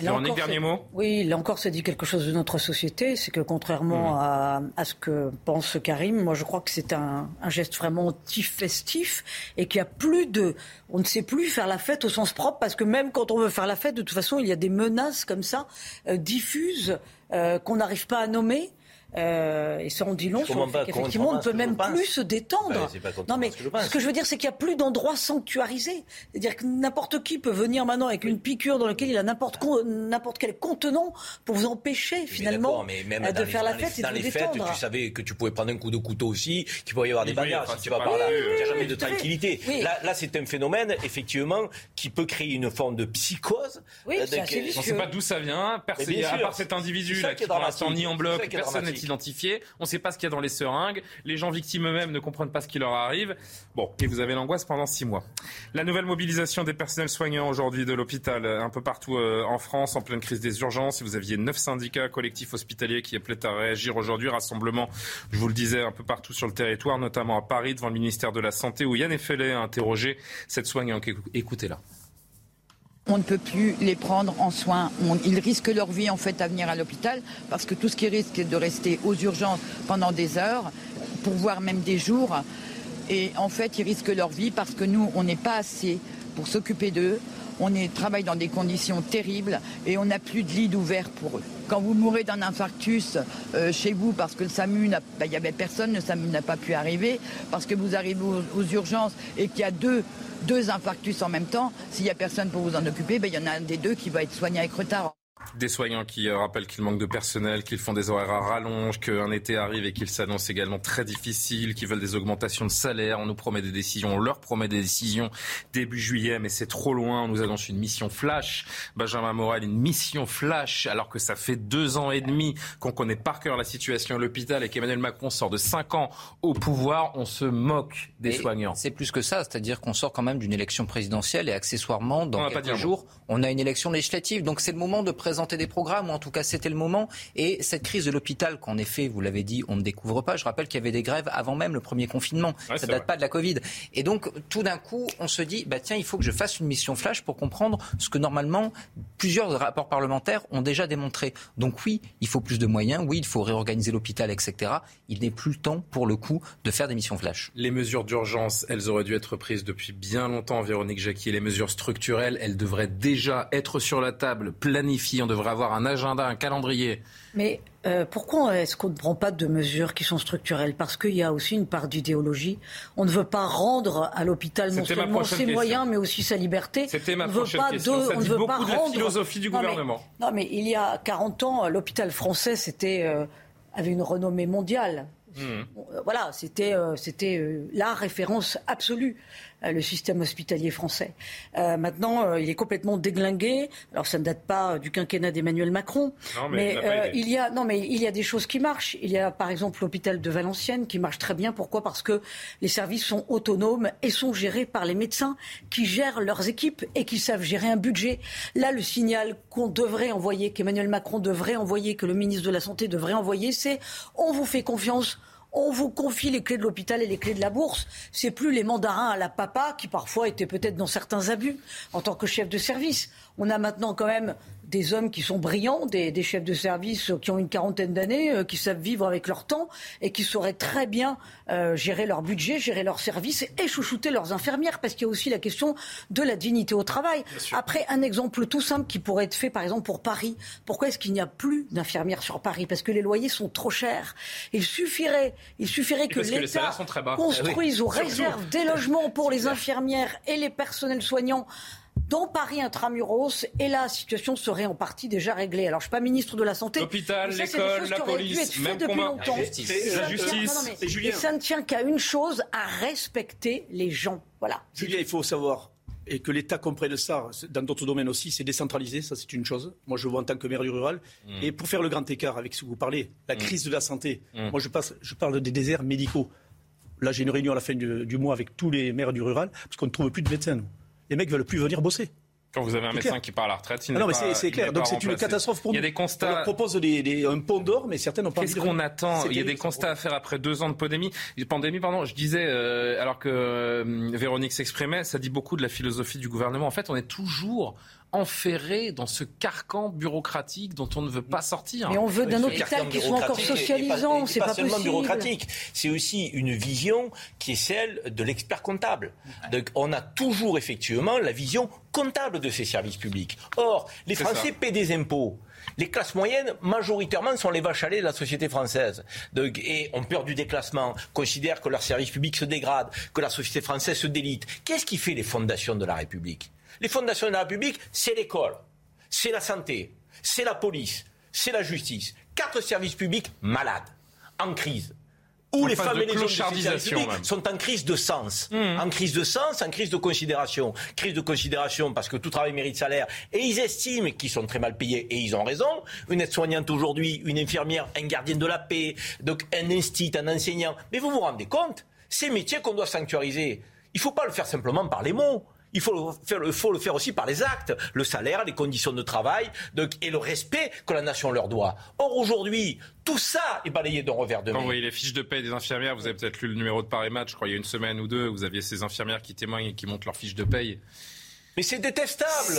dernier mot Oui, là encore, ça dit quelque chose de notre société. C'est que contrairement hmm. à, ce que pense Karim, moi je crois que c'est un, geste vraiment anti-festif et qu'il n'y a plus de. On ne sait plus faire la fête au sens propre parce que même quand on veut faire la fête, de toute façon, il y a des menaces comme ça, euh, diffuses, euh, qu'on n'arrive pas à nommer. Euh, et ça on dit long sur le fait qu'effectivement on ne peut même plus se détendre. Bah, non mais ce que je veux dire c'est qu'il n'y a plus d'endroits sanctuarisés. C'est-à-dire que n'importe qui peut venir maintenant avec une piqûre dans laquelle il a n'importe n'importe quel contenant pour vous empêcher finalement euh, de faire la fête et de vous détendre. Tu savais que tu pouvais prendre un coup de couteau aussi, qu'il pouvait y avoir des bagarres si tu vas par là. Il n'y a jamais de tranquillité. Là, là c'est un phénomène effectivement qui peut créer une forme de psychose. Oui, euh, on ne sait pas d'où ça vient. À part cet individu là qui pour l'instant ni en bloc, personne n'est identifié. On ne sait pas ce qu'il y a dans les seringues. Les gens victimes eux-mêmes ne comprennent pas ce qui leur arrive. Bon, et vous avez l'angoisse pendant six mois. La nouvelle mobilisation des personnels soignants aujourd'hui de l'hôpital, euh, un peu partout euh, en France, en pleine crise des urgences. Vous aviez neuf syndicats collectifs hospitaliers qui appelaient à réagir aujourd'hui. Rassemblement, je vous le disais, un peu partout sur le territoire, notamment à Paris, devant le ministère de la Santé, où Yann Effelet a interrogé cette soignante. Écoutez-la. On ne peut plus les prendre en soins. ils risquent leur vie en fait à venir à l'hôpital parce que tout ce qui risque de rester aux urgences pendant des heures, pour voir même des jours. Et en fait, ils risquent leur vie parce que nous, on n'est pas assez pour s'occuper d'eux. On est, travaille dans des conditions terribles et on n'a plus de lit ouvert pour eux. Quand vous mourrez d'un infarctus euh, chez vous parce que le SAMU, bah, il n'y avait personne, le SAMU n'a pas pu arriver, parce que vous arrivez aux, urgences et qu'il y a deux, deux infarctus en même temps, s'il n'y a personne pour vous en occuper, ben, il y en a un des deux qui va être soigné avec retard. Des soignants qui euh, rappellent qu'il manque de personnel, qu'ils font des horaires à rallonge, qu'un été arrive et qu'il s'annonce également très difficile, qu'ils veulent des augmentations de salaire. On nous promet des décisions, on leur promet des décisions début juillet, mais c'est trop loin. On nous annonce une mission flash. Benjamin Morel, une mission flash, alors que ça fait deux ans et demi qu'on connaît par cœur la situation à l'hôpital et qu'Emmanuel Macron sort de cinq ans au pouvoir. On se moque des soignants. C'est plus que ça, c'est-à-dire qu'on sort quand même d'une élection présidentielle et accessoirement, dans quelques jours, on a une élection législative. Donc c'est le moment de présenter présenter des programmes, ou en tout cas c'était le moment. Et cette crise de l'hôpital, qu'en effet, vous l'avez dit, on ne découvre pas. Je rappelle qu'il y avait des grèves avant même le premier confinement. Ça ne date pas de la Covid. Et donc tout d'un coup, on se dit, bah tiens, il faut que je fasse une mission flash pour comprendre ce que normalement plusieurs rapports parlementaires ont déjà démontré. Donc oui, il faut plus de moyens. Oui, il faut réorganiser l'hôpital, etc. Il n'est plus le temps pour le coup de faire des missions flash. Les mesures d'urgence, elles auraient dû être prises depuis bien longtemps, Véronique Jacquier. Les mesures structurelles, elles devraient déjà être sur la table, planifiées on devrait avoir un agenda, un calendrier. Mais euh, pourquoi est-ce qu'on ne prend pas de mesures qui sont structurelles? Parce qu'il y a aussi une part d'idéologie. On ne veut pas rendre à l'hôpital non seulement ses moyens, mais aussi sa liberté. C'était ma prochaine question. Ça on dit beaucoup de la philosophie du gouvernement. non, mais il y a 40 ans, l'hôpital français c'était, euh, avait une renommée mondiale. Hmm. Euh, voilà, c'était c'était la référence absolue. Euh, le système hospitalier français. Euh, maintenant, euh, il est complètement déglingué. Alors, ça ne date pas du quinquennat d'Emmanuel Macron, non, mais, il, y a non, mais il y a des choses qui marchent. Il y a par exemple l'hôpital de Valenciennes qui marche très bien. Pourquoi? Parce que les services sont autonomes et sont gérés par les médecins qui gèrent leurs équipes et qui savent gérer un budget. Là, le signal qu'on devrait envoyer, qu'Emmanuel Macron devrait envoyer, que le ministre de la Santé devrait envoyer, c'est on vous fait confiance on vous confie les clés de l'hôpital et les clés de la bourse. C'est plus les mandarins à la papa qui parfois étaient peut-être dans certains abus en tant que chef de service. On a maintenant quand même des hommes qui sont brillants, des, chefs de service qui ont une quarantaine d'années, euh, qui savent vivre avec leur temps et qui sauraient très bien euh, gérer leur budget, gérer leurs services et chouchouter leurs infirmières, parce qu'il y a aussi la question de la dignité au travail. Après, un exemple tout simple qui pourrait être fait, par exemple, pour Paris. Pourquoi est-ce qu'il n'y a plus d'infirmières sur Paris? Parce que les loyers sont trop chers. Il suffirait, il suffirait que l'État construise ou réserve des logements pour les infirmières et les personnels soignants dans Paris intramuros et la situation serait en partie déjà réglée. Alors je ne suis pas ministre de la Santé. L'hôpital, l'école, la police, même depuis combat. longtemps. La justice. La justice. et, ça ne tient qu'à une chose, à respecter les gens. Voilà. Julien, il faut savoir et que l'État comprenne ça, dans d'autres domaines aussi, c'est décentraliser, ça c'est une chose. Moi je vois en tant que maire du rural. Mm. Et pour faire le grand écart avec ce que vous parlez, la mm. crise de la santé, mm. moi je, passe, je parle des déserts médicaux. Là j'ai une réunion à la fin du, du mois avec tous les maires du rural, parce qu'on ne trouve plus de médecins les mecs veulent plus venir bosser. Quand vous avez un médecin qui part à la retraite, il ah non, mais c'est clair. Donc c'est une catastrophe pour nous. Il y a des constats. On leur propose des, un pont d'or, mais certains n'ont pas. Qu'est-ce qu'on attend Il y a des constats à faire après deux ans de pandémie. Pandémie, pardon. Je disais, euh, alors que euh, Véronique s'exprimait, ça dit beaucoup de la philosophie du gouvernement. En fait, on est toujours enferré dans ce carcan bureaucratique dont on ne veut pas sortir. Mais on veut d'un hôpital qui soit encore socialisant, c'est pas, pas seulement bureaucratique, c'est aussi une vision qui est celle de l'expert comptable. Donc on a toujours effectivement la vision comptable de ces services publics. Or, les Français paient des impôts. Les classes moyennes, majoritairement, sont les vaches à lait de la société française. et ont peur du déclassement, considèrent que leur service public se dégrade, que la société française se délite. Qu'est-ce qui fait les fondations de la République? Les fondations de la République, c'est l'école, c'est la santé, c'est la police, c'est la justice. Quatre services publics malades, en crise. Où les femmes et les hommes publics sont en crise de sens. Mmh. En crise de sens, en crise de considération. Crise de considération parce que tout travail mérite salaire. Et ils estiment qu'ils sont très mal payés. Et ils ont raison. Une aide-soignante aujourd'hui, une infirmière, un gardien de la paix, donc un institut, un enseignant. Mais vous vous rendez compte Ces métiers qu'on doit sanctuariser, il ne faut pas le faire simplement par les mots. Il faut le, faire, il faut le faire aussi par les actes, le salaire, les conditions de travail et le respect que la nation leur doit. Or, aujourd'hui, tout ça est balayé d'un revers de main. Quand vous voyez les fiches de paie des infirmières, vous avez peut-être lu le numéro de Paris Match, je crois, il y a une semaine ou deux, vous aviez ces infirmières qui témoignent et qui montrent leurs fiches de paie. Mais c'est détestable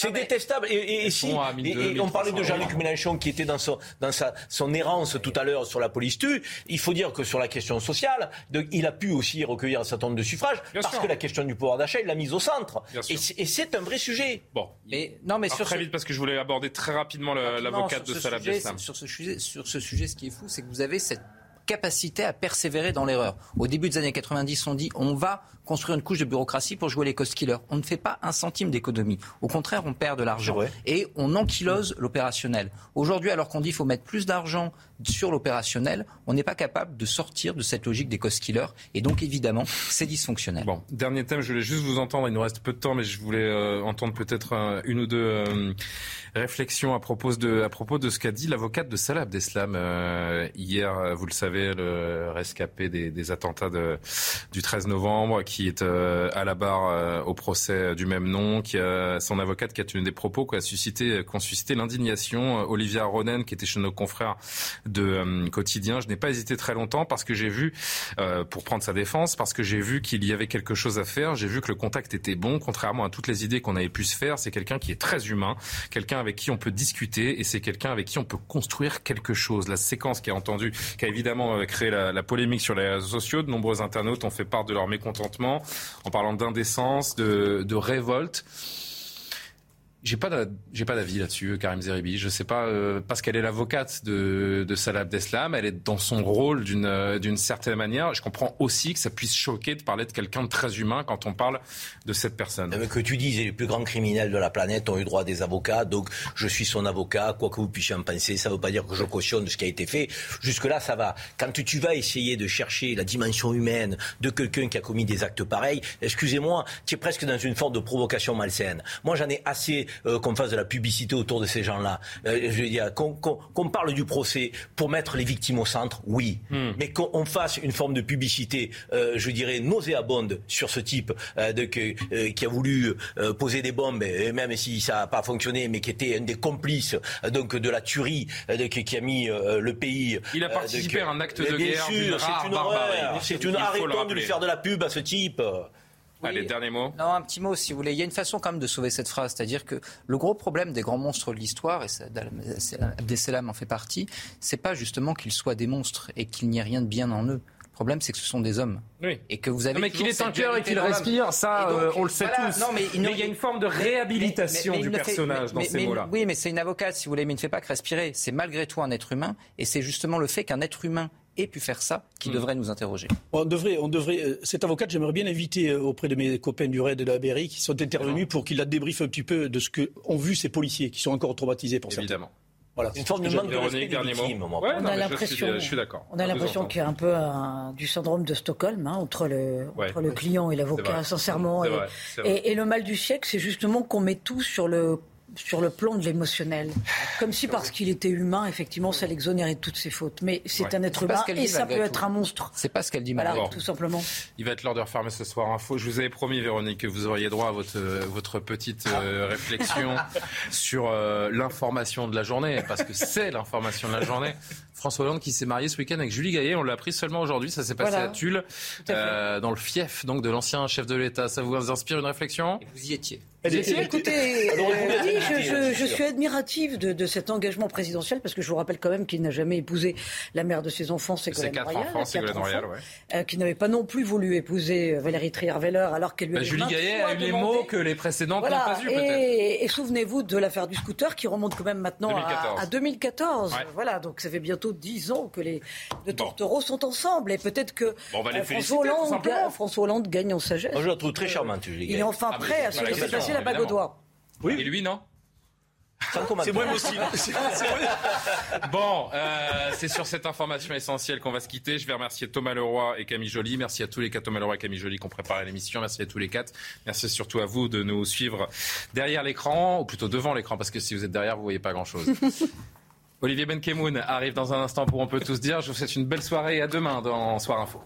C'est détestable. Et, et, si, et, on parlait de Jean-Luc Mélenchon qui était dans, son, dans sa, son errance tout à l'heure sur la police tue. Il faut dire que sur la question sociale, de, il a pu aussi recueillir un certain nombre de suffrages parce que la question du pouvoir d'achat, il l'a mise au centre. Et c'est un vrai sujet. Bon. Mais, non, mais sur très vite parce que je voulais aborder très rapidement l'avocate de Salah. Sur ce sujet, sur ce sujet, ce qui est fou, c'est que vous avez cette capacité à persévérer dans l'erreur. Au début des années 90, on dit on va construire une couche de bureaucratie pour jouer les cost killers. On ne fait pas un centime d'économie. Au contraire, on perd de l'argent et on ankylose l'opérationnel. Aujourd'hui, alors qu'on dit qu'il faut mettre plus d'argent sur l'opérationnel, on n'est pas capable de sortir de cette logique des cost killers. Et donc, évidemment, c'est dysfonctionnel. Bon, dernier thème, je voulais juste vous entendre. Il nous reste peu de temps, mais je voulais euh, entendre peut-être euh, une ou deux euh, réflexions à propos de, à propos de ce qu'a dit l'avocate de Salah Abdeslam hier. Vous le savez, le rescapé des, attentats du 13 novembre, qui est à la barre au procès du même nom, qui a son avocate qui a tenu des propos qui a suscité, ont suscité l'indignation. Olivia Ronen, qui était chez nos confrères de euh, quotidien. Je n'ai pas hésité très longtemps parce que j'ai vu, euh, pour prendre sa défense, parce que j'ai vu qu'il y avait quelque chose à faire. J'ai vu que le contact était bon, contrairement à toutes les idées qu'on avait pu se faire. C'est quelqu'un qui est très humain, quelqu'un avec qui on peut discuter et c'est quelqu'un avec qui on peut construire quelque chose. La séquence qui a entendu, qui a évidemment euh, créé la, polémique sur les réseaux sociaux, de nombreux internautes ont fait part de leur mécontentement en parlant d'indécence, de, de révolte. J'ai pas j'ai pas d'avis là-dessus, Karim Zeribi. Je sais pas euh, parce qu'elle est l'avocate de, de Salah Abdeslam, elle est dans son rôle d'une euh, d'une certaine manière. Je comprends aussi que ça puisse choquer de parler de quelqu'un de très humain quand on parle de cette personne. Mais que tu dises, les plus grands criminels de la planète ont eu droit à des avocats, donc je suis son avocat, quoi que vous puissiez en penser. Ça veut pas dire que je cautionne ce qui a été fait. Jusque là, ça va. Quand tu vas essayer de chercher la dimension humaine de quelqu'un qui a commis des actes pareils, excusez-moi, tu es presque dans une forme de provocation malsaine. Moi, j'en ai assez euh, qu'on fasse de la publicité autour de ces gens-là. Euh, je veux dire, qu'on parle du procès pour mettre les victimes au centre, oui. Hmm. Mais qu'on fasse une forme de publicité, euh, je dirais, nauséabonde sur ce type de, qui a voulu poser des bombes, et même si ça n'a pas fonctionné, mais qui était un des complices donc, de la tuerie qui a mis le pays. Il a participé à un acte de guerre. c'est une horreur. C'est une arrêtons de lui faire de la pub à ce type. Allez, dernier mot. Non, un petit mot, si vous voulez. Il y a une façon quand même de sauver cette phrase, c'est-à-dire que le gros problème des grands monstres de l'histoire, et Abdesselam en fait partie, c'est pas justement qu'ils soient des monstres et qu'il n'y ait rien de bien en eux. Le problème, c'est que ce sont des hommes. Oui. Et que vous avez. Non, mais qu'il ait un cœur et qu'il respire, ça, euh, on le sait tous. mais, il, y a une forme de réhabilitation du personnage dans ces mots-là. Oui, mais c'est une avocate, si vous voulez, mais il ne fait pas que respirer. C'est malgré tout un être humain. Et c'est justement le fait qu'un être humain ait pu faire ça qui hmm. devrait nous interroger. On devrait, on devrait, euh, cette avocate, j'aimerais bien l'inviter euh, auprès de mes copains du RAID de la BRI qui sont intervenus pour qu'il la débriefe un petit peu de ce qu'ont vu ces policiers qui sont encore traumatisés pour Évidemment. Voilà. Une forme de manque de respect des victimes. on a l'impression, je suis, d'accord. On a l'impression qu'il y a un peu du syndrome de Stockholm hein, entre le, entre le client et l'avocat, sincèrement. et, le mal du siècle, c'est justement qu'on met tout sur le sur le plan de l'émotionnel. Comme si parce qu'il était humain, effectivement, ça l'exonérait de toutes ses fautes. Mais c'est un être humain et ça peut être un monstre. C'est pas ce qu'elle dit, voilà, tout simplement. Il va être l'heure de refermer ce soir info. Je vous avais promis, Véronique, que vous auriez droit à votre, votre petite euh, *laughs* réflexion sur euh, l'information de la journée, parce que c'est l'information de la journée. François Hollande qui s'est marié ce week-end avec Julie Gaillet, on l'a appris seulement aujourd'hui, ça s'est passé à Tulle, euh, dans le fief donc de l'ancien chef de l'État. Ça vous inspire une réflexion? Vous y étiez. Écoutez, euh, je, suis admirative de, cet engagement présidentiel parce que je vous rappelle quand même qu'il n'a jamais épousé la mère de ses enfants, Ségolène Royal, Royal euh, qui n'avait pas non plus voulu épouser euh, Valérie Trier-Veller alors qu'elle lui bah, avait Julie Gaillet a eu les mots que les précédents n'ont pas eu peut-être. Et, souvenez-vous de l'affaire du scooter qui remonte quand même maintenant à 2014. Voilà, donc ça fait bientôt dix ans que les deux tourtereaux sont ensemble et peut-être que François, Hollande, François Hollande gagne en sagesse. Moi, je la trouve très charmante, Julie Il est enfin ah, prêt à se la bague au doigt. Oui. Et lui, non c'est moi aussi. *laughs* bon, euh, c'est sur cette information essentielle qu'on va se quitter. Je vais remercier Thomas Leroy et Camille Joly. Merci à tous les quatre Thomas Leroy et Camille Joly qui ont préparé l'émission. Merci à tous les quatre. Merci surtout à vous de nous suivre derrière l'écran, ou plutôt devant l'écran, parce que si vous êtes derrière, vous voyez pas grand-chose. *laughs* Olivier Benkemoun arrive dans un instant pour On peut tous dire. Je vous souhaite une belle soirée et à demain dans Soir Info.